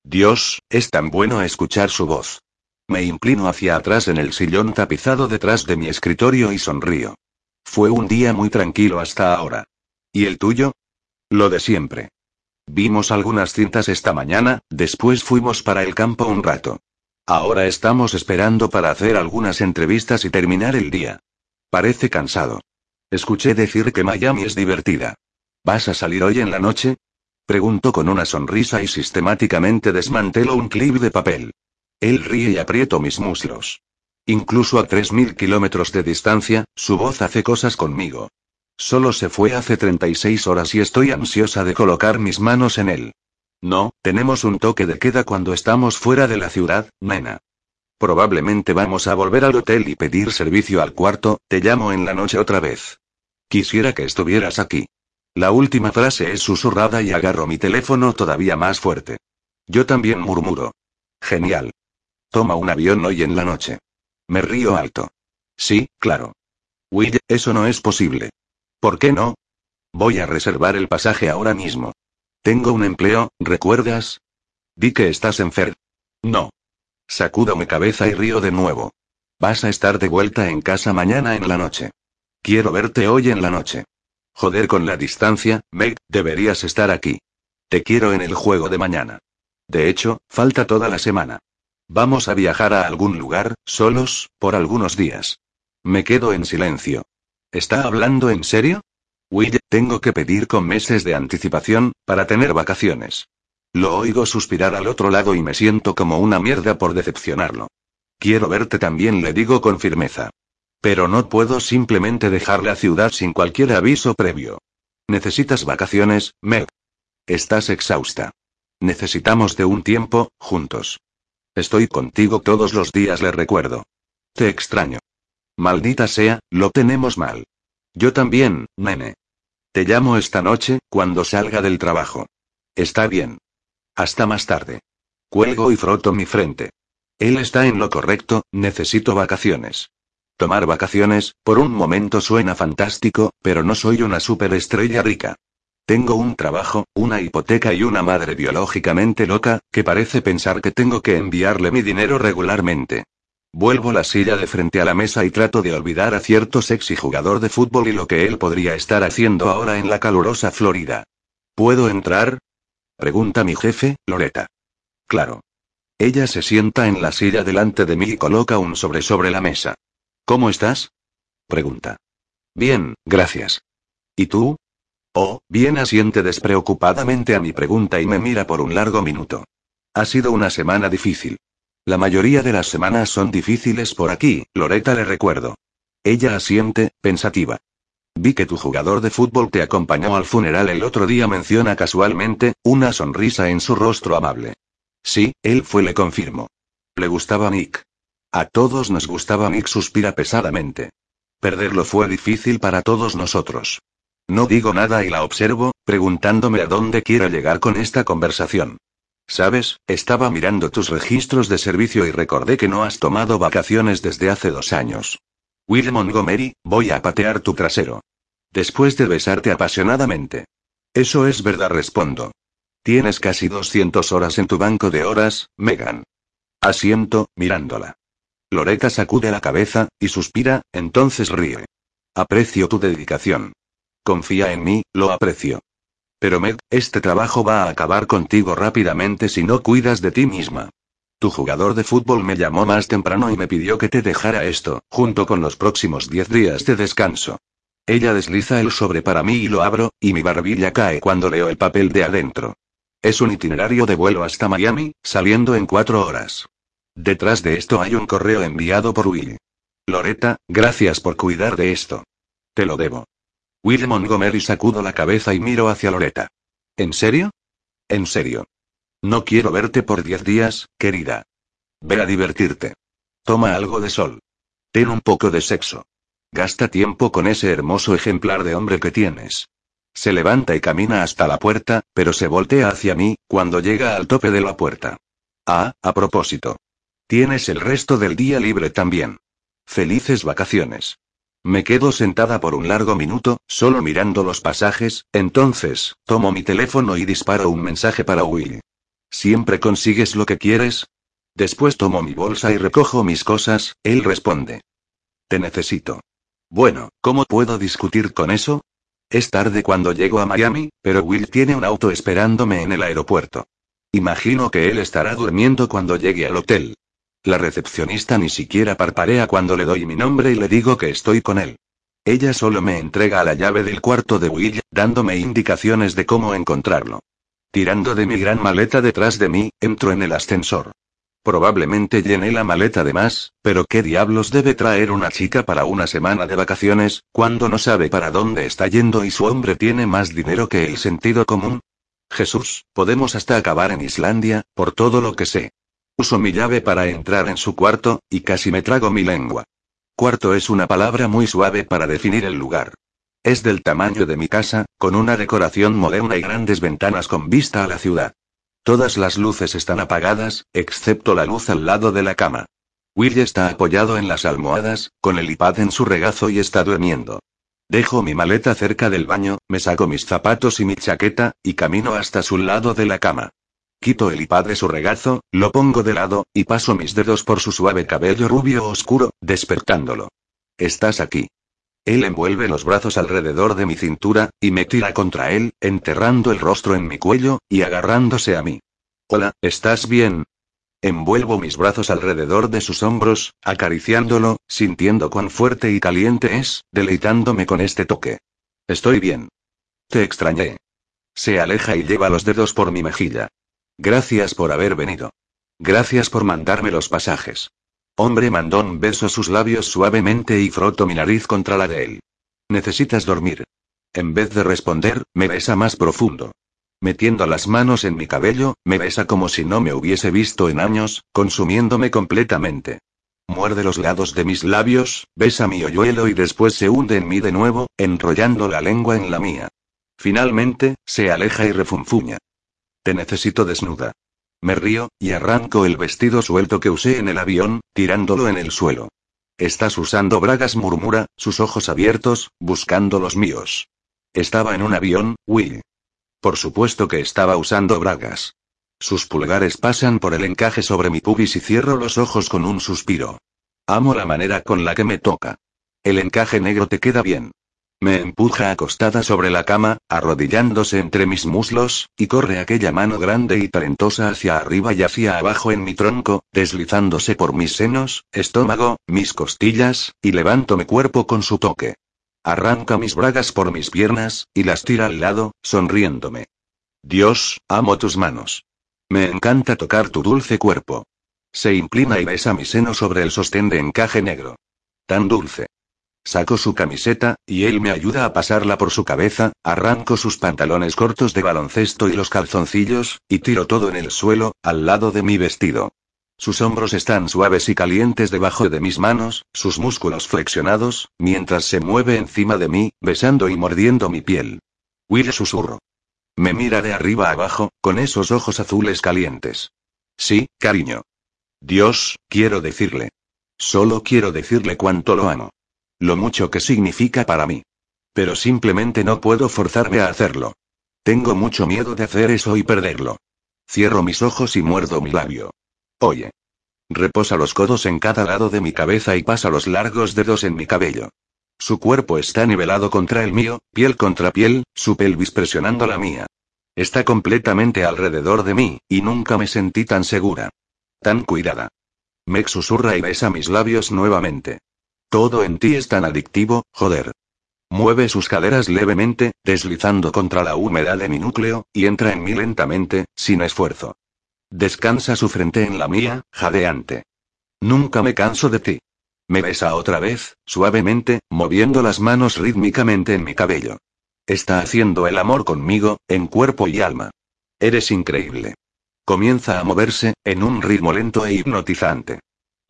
Dios, es tan bueno escuchar su voz. Me inclino hacia atrás en el sillón tapizado detrás de mi escritorio y sonrío. Fue un día muy tranquilo hasta ahora. ¿Y el tuyo? Lo de siempre. Vimos algunas cintas esta mañana, después fuimos para el campo un rato. Ahora estamos esperando para hacer algunas entrevistas y terminar el día. Parece cansado. Escuché decir que Miami es divertida. ¿Vas a salir hoy en la noche? Pregunto con una sonrisa y sistemáticamente desmantelo un clip de papel. Él ríe y aprieto mis muslos. Incluso a 3.000 kilómetros de distancia, su voz hace cosas conmigo. Solo se fue hace 36 horas y estoy ansiosa de colocar mis manos en él. No, tenemos un toque de queda cuando estamos fuera de la ciudad, nena. Probablemente vamos a volver al hotel y pedir servicio al cuarto, te llamo en la noche otra vez. Quisiera que estuvieras aquí. La última frase es susurrada y agarro mi teléfono todavía más fuerte. Yo también murmuro. Genial. Toma un avión hoy en la noche. Me río alto. Sí, claro. Will, eso no es posible. ¿Por qué no? Voy a reservar el pasaje ahora mismo. Tengo un empleo, ¿recuerdas? Di que estás enfermo. No. Sacudo mi cabeza y río de nuevo. Vas a estar de vuelta en casa mañana en la noche. Quiero verte hoy en la noche. Joder con la distancia, Meg, deberías estar aquí. Te quiero en el juego de mañana. De hecho, falta toda la semana. Vamos a viajar a algún lugar, solos, por algunos días. Me quedo en silencio. ¿Está hablando en serio? Will, tengo que pedir con meses de anticipación, para tener vacaciones. Lo oigo suspirar al otro lado y me siento como una mierda por decepcionarlo. Quiero verte también, le digo con firmeza. Pero no puedo simplemente dejar la ciudad sin cualquier aviso previo. Necesitas vacaciones, Meg. Estás exhausta. Necesitamos de un tiempo, juntos. Estoy contigo todos los días, le recuerdo. Te extraño. Maldita sea, lo tenemos mal. Yo también, nene. Te llamo esta noche, cuando salga del trabajo. Está bien. Hasta más tarde. Cuelgo y froto mi frente. Él está en lo correcto, necesito vacaciones. Tomar vacaciones, por un momento suena fantástico, pero no soy una superestrella rica. Tengo un trabajo, una hipoteca y una madre biológicamente loca, que parece pensar que tengo que enviarle mi dinero regularmente. Vuelvo la silla de frente a la mesa y trato de olvidar a cierto sexy jugador de fútbol y lo que él podría estar haciendo ahora en la calurosa Florida. ¿Puedo entrar? Pregunta mi jefe, Loreta. Claro. Ella se sienta en la silla delante de mí y coloca un sobre sobre la mesa. ¿Cómo estás? Pregunta. Bien, gracias. ¿Y tú? Oh, bien asiente despreocupadamente a mi pregunta y me mira por un largo minuto. Ha sido una semana difícil. La mayoría de las semanas son difíciles por aquí, Loreta le recuerdo. Ella asiente, pensativa. Vi que tu jugador de fútbol te acompañó al funeral el otro día, menciona casualmente, una sonrisa en su rostro amable. Sí, él fue, le confirmo. Le gustaba Nick. A todos nos gustaba Nick, suspira pesadamente. Perderlo fue difícil para todos nosotros. No digo nada y la observo, preguntándome a dónde quiero llegar con esta conversación. Sabes, estaba mirando tus registros de servicio y recordé que no has tomado vacaciones desde hace dos años. Will Montgomery, voy a patear tu trasero. Después de besarte apasionadamente. Eso es verdad, respondo. Tienes casi 200 horas en tu banco de horas, Megan. Asiento, mirándola. Loreta sacude la cabeza, y suspira, entonces ríe. Aprecio tu dedicación. Confía en mí, lo aprecio. Pero Meg, este trabajo va a acabar contigo rápidamente si no cuidas de ti misma. Tu jugador de fútbol me llamó más temprano y me pidió que te dejara esto, junto con los próximos 10 días de descanso. Ella desliza el sobre para mí y lo abro, y mi barbilla cae cuando leo el papel de adentro. Es un itinerario de vuelo hasta Miami, saliendo en cuatro horas. Detrás de esto hay un correo enviado por Will. Loreta, gracias por cuidar de esto. Te lo debo. Will Montgomery sacudo la cabeza y miro hacia Loreta. ¿En serio? En serio. No quiero verte por diez días, querida. Ve a divertirte. Toma algo de sol. Ten un poco de sexo. Gasta tiempo con ese hermoso ejemplar de hombre que tienes. Se levanta y camina hasta la puerta, pero se voltea hacia mí, cuando llega al tope de la puerta. Ah, a propósito. Tienes el resto del día libre también. Felices vacaciones. Me quedo sentada por un largo minuto, solo mirando los pasajes, entonces, tomo mi teléfono y disparo un mensaje para Will. ¿Siempre consigues lo que quieres? Después tomo mi bolsa y recojo mis cosas, él responde. Te necesito. Bueno, ¿cómo puedo discutir con eso? Es tarde cuando llego a Miami, pero Will tiene un auto esperándome en el aeropuerto. Imagino que él estará durmiendo cuando llegue al hotel. La recepcionista ni siquiera parparea cuando le doy mi nombre y le digo que estoy con él. Ella solo me entrega la llave del cuarto de Will, dándome indicaciones de cómo encontrarlo. Tirando de mi gran maleta detrás de mí, entro en el ascensor. Probablemente llené la maleta de más, pero ¿qué diablos debe traer una chica para una semana de vacaciones, cuando no sabe para dónde está yendo y su hombre tiene más dinero que el sentido común? Jesús, podemos hasta acabar en Islandia, por todo lo que sé. Uso mi llave para entrar en su cuarto, y casi me trago mi lengua. Cuarto es una palabra muy suave para definir el lugar. Es del tamaño de mi casa, con una decoración moderna y grandes ventanas con vista a la ciudad. Todas las luces están apagadas, excepto la luz al lado de la cama. Will está apoyado en las almohadas, con el iPad en su regazo y está durmiendo. Dejo mi maleta cerca del baño, me saco mis zapatos y mi chaqueta, y camino hasta su lado de la cama. Quito el iPad de su regazo, lo pongo de lado, y paso mis dedos por su suave cabello rubio oscuro, despertándolo. Estás aquí. Él envuelve los brazos alrededor de mi cintura, y me tira contra él, enterrando el rostro en mi cuello, y agarrándose a mí. Hola, ¿estás bien? Envuelvo mis brazos alrededor de sus hombros, acariciándolo, sintiendo cuán fuerte y caliente es, deleitándome con este toque. Estoy bien. Te extrañé. Se aleja y lleva los dedos por mi mejilla. Gracias por haber venido. Gracias por mandarme los pasajes. Hombre mandón beso sus labios suavemente y froto mi nariz contra la de él. Necesitas dormir. En vez de responder, me besa más profundo. Metiendo las manos en mi cabello, me besa como si no me hubiese visto en años, consumiéndome completamente. Muerde los lados de mis labios, besa mi hoyuelo y después se hunde en mí de nuevo, enrollando la lengua en la mía. Finalmente, se aleja y refunfuña. Te necesito desnuda. Me río, y arranco el vestido suelto que usé en el avión, tirándolo en el suelo. Estás usando bragas, murmura, sus ojos abiertos, buscando los míos. Estaba en un avión, Will. Por supuesto que estaba usando bragas. Sus pulgares pasan por el encaje sobre mi pubis y cierro los ojos con un suspiro. Amo la manera con la que me toca. El encaje negro te queda bien. Me empuja acostada sobre la cama, arrodillándose entre mis muslos, y corre aquella mano grande y talentosa hacia arriba y hacia abajo en mi tronco, deslizándose por mis senos, estómago, mis costillas, y levanto mi cuerpo con su toque. Arranca mis bragas por mis piernas, y las tira al lado, sonriéndome. Dios, amo tus manos. Me encanta tocar tu dulce cuerpo. Se inclina y besa mi seno sobre el sostén de encaje negro. Tan dulce. Saco su camiseta, y él me ayuda a pasarla por su cabeza, arranco sus pantalones cortos de baloncesto y los calzoncillos, y tiro todo en el suelo, al lado de mi vestido. Sus hombros están suaves y calientes debajo de mis manos, sus músculos flexionados, mientras se mueve encima de mí, besando y mordiendo mi piel. Will susurro. Me mira de arriba abajo, con esos ojos azules calientes. Sí, cariño. Dios, quiero decirle. Solo quiero decirle cuánto lo amo. Lo mucho que significa para mí. Pero simplemente no puedo forzarme a hacerlo. Tengo mucho miedo de hacer eso y perderlo. Cierro mis ojos y muerdo mi labio. Oye. Reposa los codos en cada lado de mi cabeza y pasa los largos dedos en mi cabello. Su cuerpo está nivelado contra el mío, piel contra piel, su pelvis presionando la mía. Está completamente alrededor de mí, y nunca me sentí tan segura. Tan cuidada. Meg susurra y besa mis labios nuevamente. Todo en ti es tan adictivo, joder. Mueve sus caderas levemente, deslizando contra la humedad de mi núcleo, y entra en mí lentamente, sin esfuerzo. Descansa su frente en la mía, jadeante. Nunca me canso de ti. Me besa otra vez, suavemente, moviendo las manos rítmicamente en mi cabello. Está haciendo el amor conmigo, en cuerpo y alma. Eres increíble. Comienza a moverse, en un ritmo lento e hipnotizante.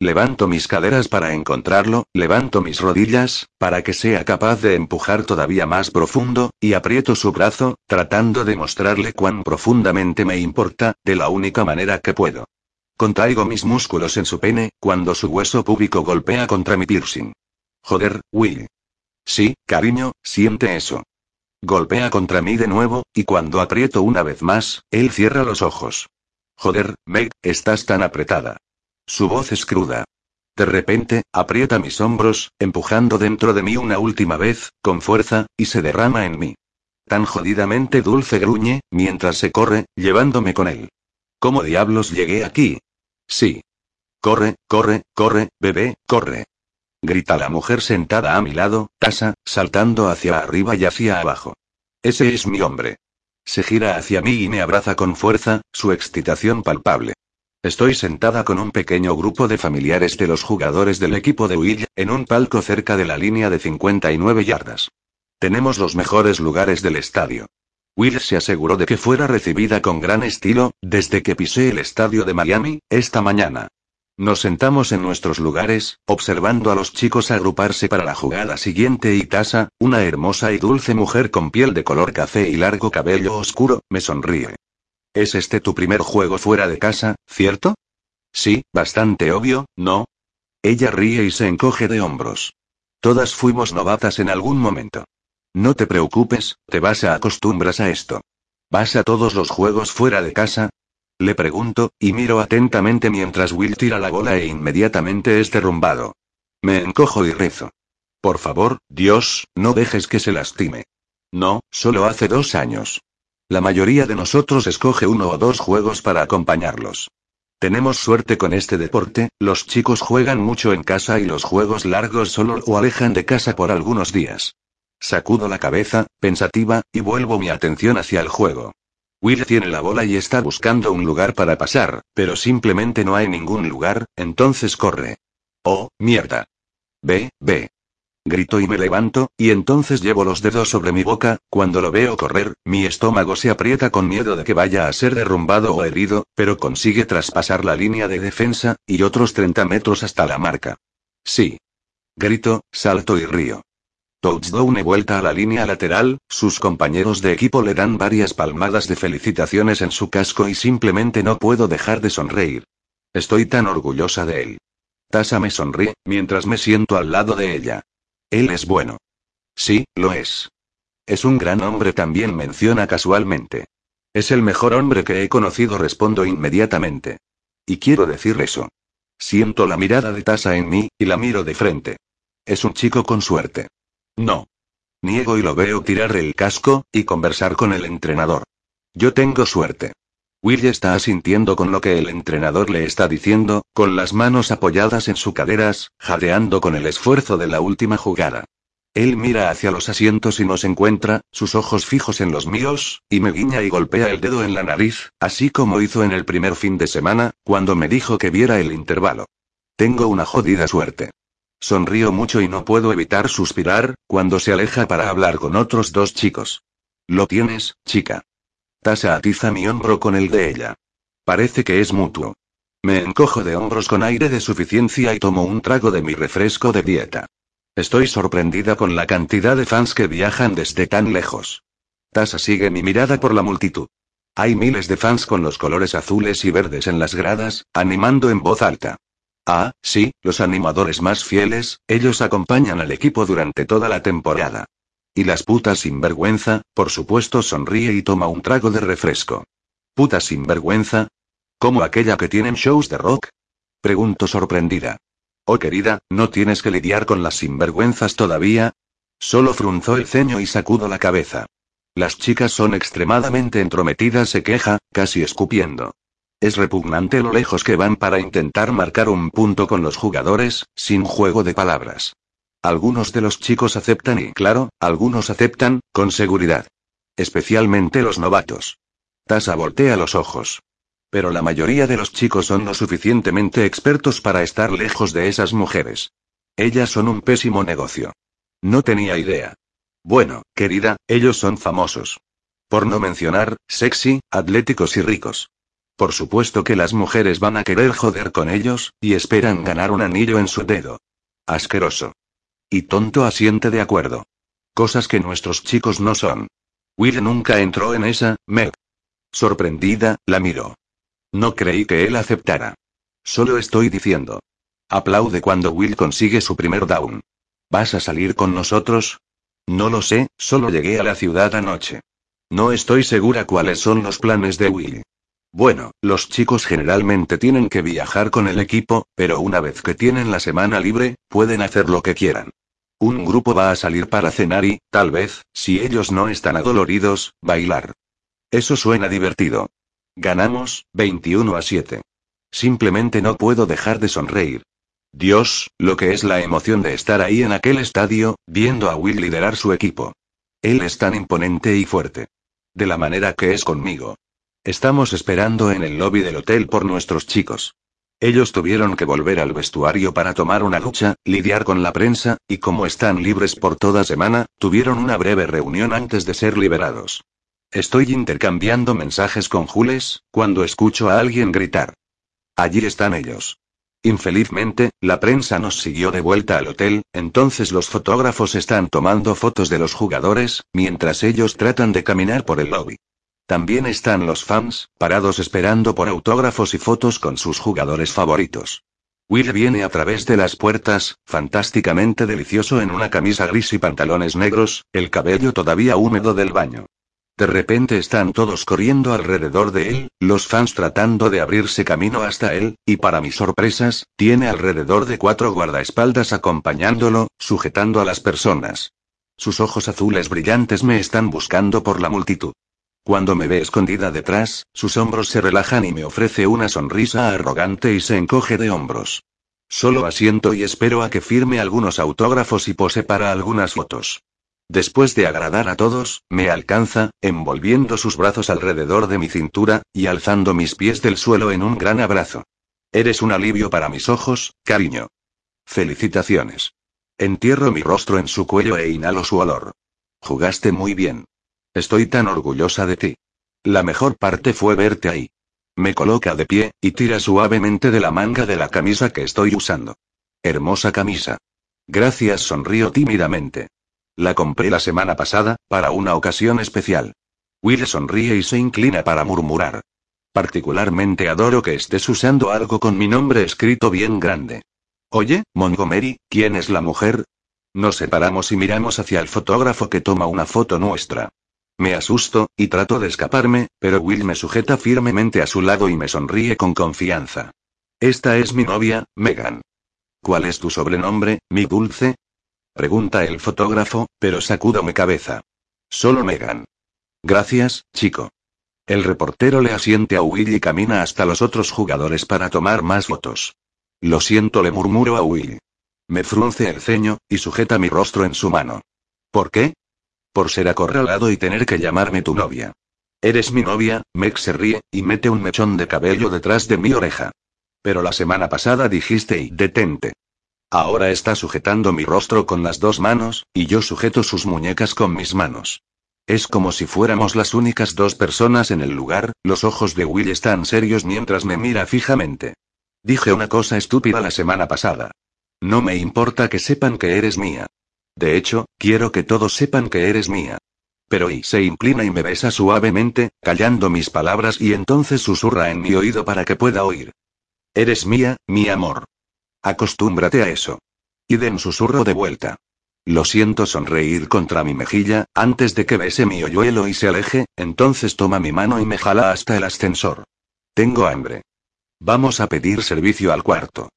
Levanto mis caderas para encontrarlo, levanto mis rodillas, para que sea capaz de empujar todavía más profundo, y aprieto su brazo, tratando de mostrarle cuán profundamente me importa, de la única manera que puedo. Contraigo mis músculos en su pene, cuando su hueso púbico golpea contra mi piercing. Joder, Will. Sí, cariño, siente eso. Golpea contra mí de nuevo, y cuando aprieto una vez más, él cierra los ojos. Joder, Meg, estás tan apretada. Su voz es cruda. De repente, aprieta mis hombros, empujando dentro de mí una última vez, con fuerza, y se derrama en mí. Tan jodidamente dulce gruñe, mientras se corre, llevándome con él. ¿Cómo diablos llegué aquí? Sí. Corre, corre, corre, bebé, corre. Grita la mujer sentada a mi lado, tasa, saltando hacia arriba y hacia abajo. Ese es mi hombre. Se gira hacia mí y me abraza con fuerza, su excitación palpable. Estoy sentada con un pequeño grupo de familiares de los jugadores del equipo de Will, en un palco cerca de la línea de 59 yardas. Tenemos los mejores lugares del estadio. Will se aseguró de que fuera recibida con gran estilo, desde que pisé el estadio de Miami, esta mañana. Nos sentamos en nuestros lugares, observando a los chicos agruparse para la jugada siguiente y Tasa, una hermosa y dulce mujer con piel de color café y largo cabello oscuro, me sonríe. ¿Es este tu primer juego fuera de casa, cierto? Sí, bastante obvio, ¿no? Ella ríe y se encoge de hombros. Todas fuimos novatas en algún momento. No te preocupes, te vas a acostumbras a esto. ¿Vas a todos los juegos fuera de casa? Le pregunto, y miro atentamente mientras Will tira la bola e inmediatamente es derrumbado. Me encojo y rezo. Por favor, Dios, no dejes que se lastime. No, solo hace dos años. La mayoría de nosotros escoge uno o dos juegos para acompañarlos. Tenemos suerte con este deporte, los chicos juegan mucho en casa y los juegos largos solo o alejan de casa por algunos días. Sacudo la cabeza, pensativa, y vuelvo mi atención hacia el juego. Will tiene la bola y está buscando un lugar para pasar, pero simplemente no hay ningún lugar, entonces corre. Oh, mierda. Ve, ve. Grito y me levanto, y entonces llevo los dedos sobre mi boca, cuando lo veo correr, mi estómago se aprieta con miedo de que vaya a ser derrumbado o herido, pero consigue traspasar la línea de defensa, y otros 30 metros hasta la marca. Sí. Grito, salto y río. Touchdown y vuelta a la línea lateral, sus compañeros de equipo le dan varias palmadas de felicitaciones en su casco y simplemente no puedo dejar de sonreír. Estoy tan orgullosa de él. Tasa me sonríe, mientras me siento al lado de ella. Él es bueno. Sí, lo es. Es un gran hombre también menciona casualmente. Es el mejor hombre que he conocido, respondo inmediatamente. Y quiero decir eso. Siento la mirada de Tasa en mí, y la miro de frente. Es un chico con suerte. No. Niego y lo veo tirar el casco, y conversar con el entrenador. Yo tengo suerte. Will está asintiendo con lo que el entrenador le está diciendo, con las manos apoyadas en sus caderas, jadeando con el esfuerzo de la última jugada. Él mira hacia los asientos y nos encuentra, sus ojos fijos en los míos, y me guiña y golpea el dedo en la nariz, así como hizo en el primer fin de semana, cuando me dijo que viera el intervalo. Tengo una jodida suerte. Sonrío mucho y no puedo evitar suspirar, cuando se aleja para hablar con otros dos chicos. Lo tienes, chica. Tasa atiza mi hombro con el de ella. Parece que es mutuo. Me encojo de hombros con aire de suficiencia y tomo un trago de mi refresco de dieta. Estoy sorprendida con la cantidad de fans que viajan desde tan lejos. Tasa sigue mi mirada por la multitud. Hay miles de fans con los colores azules y verdes en las gradas, animando en voz alta. Ah, sí, los animadores más fieles, ellos acompañan al equipo durante toda la temporada. Y las putas sinvergüenza, por supuesto sonríe y toma un trago de refresco. ¿Putas sinvergüenza? ¿Como aquella que tienen shows de rock? Pregunto sorprendida. Oh querida, ¿no tienes que lidiar con las sinvergüenzas todavía? Solo frunzó el ceño y sacudo la cabeza. Las chicas son extremadamente entrometidas, se queja, casi escupiendo. Es repugnante lo lejos que van para intentar marcar un punto con los jugadores, sin juego de palabras. Algunos de los chicos aceptan y claro, algunos aceptan, con seguridad. Especialmente los novatos. Tasa voltea los ojos. Pero la mayoría de los chicos son lo suficientemente expertos para estar lejos de esas mujeres. Ellas son un pésimo negocio. No tenía idea. Bueno, querida, ellos son famosos. Por no mencionar, sexy, atléticos y ricos. Por supuesto que las mujeres van a querer joder con ellos, y esperan ganar un anillo en su dedo. Asqueroso. Y tonto asiente de acuerdo. Cosas que nuestros chicos no son. Will nunca entró en esa, Meg. Sorprendida, la miró. No creí que él aceptara. Solo estoy diciendo. Aplaude cuando Will consigue su primer down. ¿Vas a salir con nosotros? No lo sé, solo llegué a la ciudad anoche. No estoy segura cuáles son los planes de Will. Bueno, los chicos generalmente tienen que viajar con el equipo, pero una vez que tienen la semana libre, pueden hacer lo que quieran. Un grupo va a salir para cenar y, tal vez, si ellos no están adoloridos, bailar. Eso suena divertido. Ganamos, 21 a 7. Simplemente no puedo dejar de sonreír. Dios, lo que es la emoción de estar ahí en aquel estadio, viendo a Will liderar su equipo. Él es tan imponente y fuerte. De la manera que es conmigo. Estamos esperando en el lobby del hotel por nuestros chicos. Ellos tuvieron que volver al vestuario para tomar una ducha, lidiar con la prensa, y como están libres por toda semana, tuvieron una breve reunión antes de ser liberados. Estoy intercambiando mensajes con Jules, cuando escucho a alguien gritar. Allí están ellos. Infelizmente, la prensa nos siguió de vuelta al hotel, entonces los fotógrafos están tomando fotos de los jugadores, mientras ellos tratan de caminar por el lobby. También están los fans, parados esperando por autógrafos y fotos con sus jugadores favoritos. Will viene a través de las puertas, fantásticamente delicioso en una camisa gris y pantalones negros, el cabello todavía húmedo del baño. De repente están todos corriendo alrededor de él, los fans tratando de abrirse camino hasta él, y para mis sorpresas, tiene alrededor de cuatro guardaespaldas acompañándolo, sujetando a las personas. Sus ojos azules brillantes me están buscando por la multitud. Cuando me ve escondida detrás, sus hombros se relajan y me ofrece una sonrisa arrogante y se encoge de hombros. Solo asiento y espero a que firme algunos autógrafos y pose para algunas fotos. Después de agradar a todos, me alcanza, envolviendo sus brazos alrededor de mi cintura, y alzando mis pies del suelo en un gran abrazo. Eres un alivio para mis ojos, cariño. Felicitaciones. Entierro mi rostro en su cuello e inhalo su olor. Jugaste muy bien. Estoy tan orgullosa de ti. La mejor parte fue verte ahí. Me coloca de pie, y tira suavemente de la manga de la camisa que estoy usando. Hermosa camisa. Gracias, sonrío tímidamente. La compré la semana pasada, para una ocasión especial. Will sonríe y se inclina para murmurar. Particularmente adoro que estés usando algo con mi nombre escrito bien grande. Oye, Montgomery, ¿quién es la mujer? Nos separamos y miramos hacia el fotógrafo que toma una foto nuestra. Me asusto, y trato de escaparme, pero Will me sujeta firmemente a su lado y me sonríe con confianza. Esta es mi novia, Megan. ¿Cuál es tu sobrenombre, mi dulce? Pregunta el fotógrafo, pero sacudo mi cabeza. Solo Megan. Gracias, chico. El reportero le asiente a Will y camina hasta los otros jugadores para tomar más fotos. Lo siento, le murmuro a Will. Me frunce el ceño, y sujeta mi rostro en su mano. ¿Por qué? Por ser acorralado y tener que llamarme tu novia. Eres mi novia, Meg se ríe, y mete un mechón de cabello detrás de mi oreja. Pero la semana pasada dijiste y detente. Ahora está sujetando mi rostro con las dos manos, y yo sujeto sus muñecas con mis manos. Es como si fuéramos las únicas dos personas en el lugar, los ojos de Will están serios mientras me mira fijamente. Dije una cosa estúpida la semana pasada. No me importa que sepan que eres mía. De hecho, quiero que todos sepan que eres mía. Pero y se inclina y me besa suavemente, callando mis palabras y entonces susurra en mi oído para que pueda oír. Eres mía, mi amor. Acostúmbrate a eso. Y den susurro de vuelta. Lo siento sonreír contra mi mejilla, antes de que bese mi hoyuelo y se aleje, entonces toma mi mano y me jala hasta el ascensor. Tengo hambre. Vamos a pedir servicio al cuarto.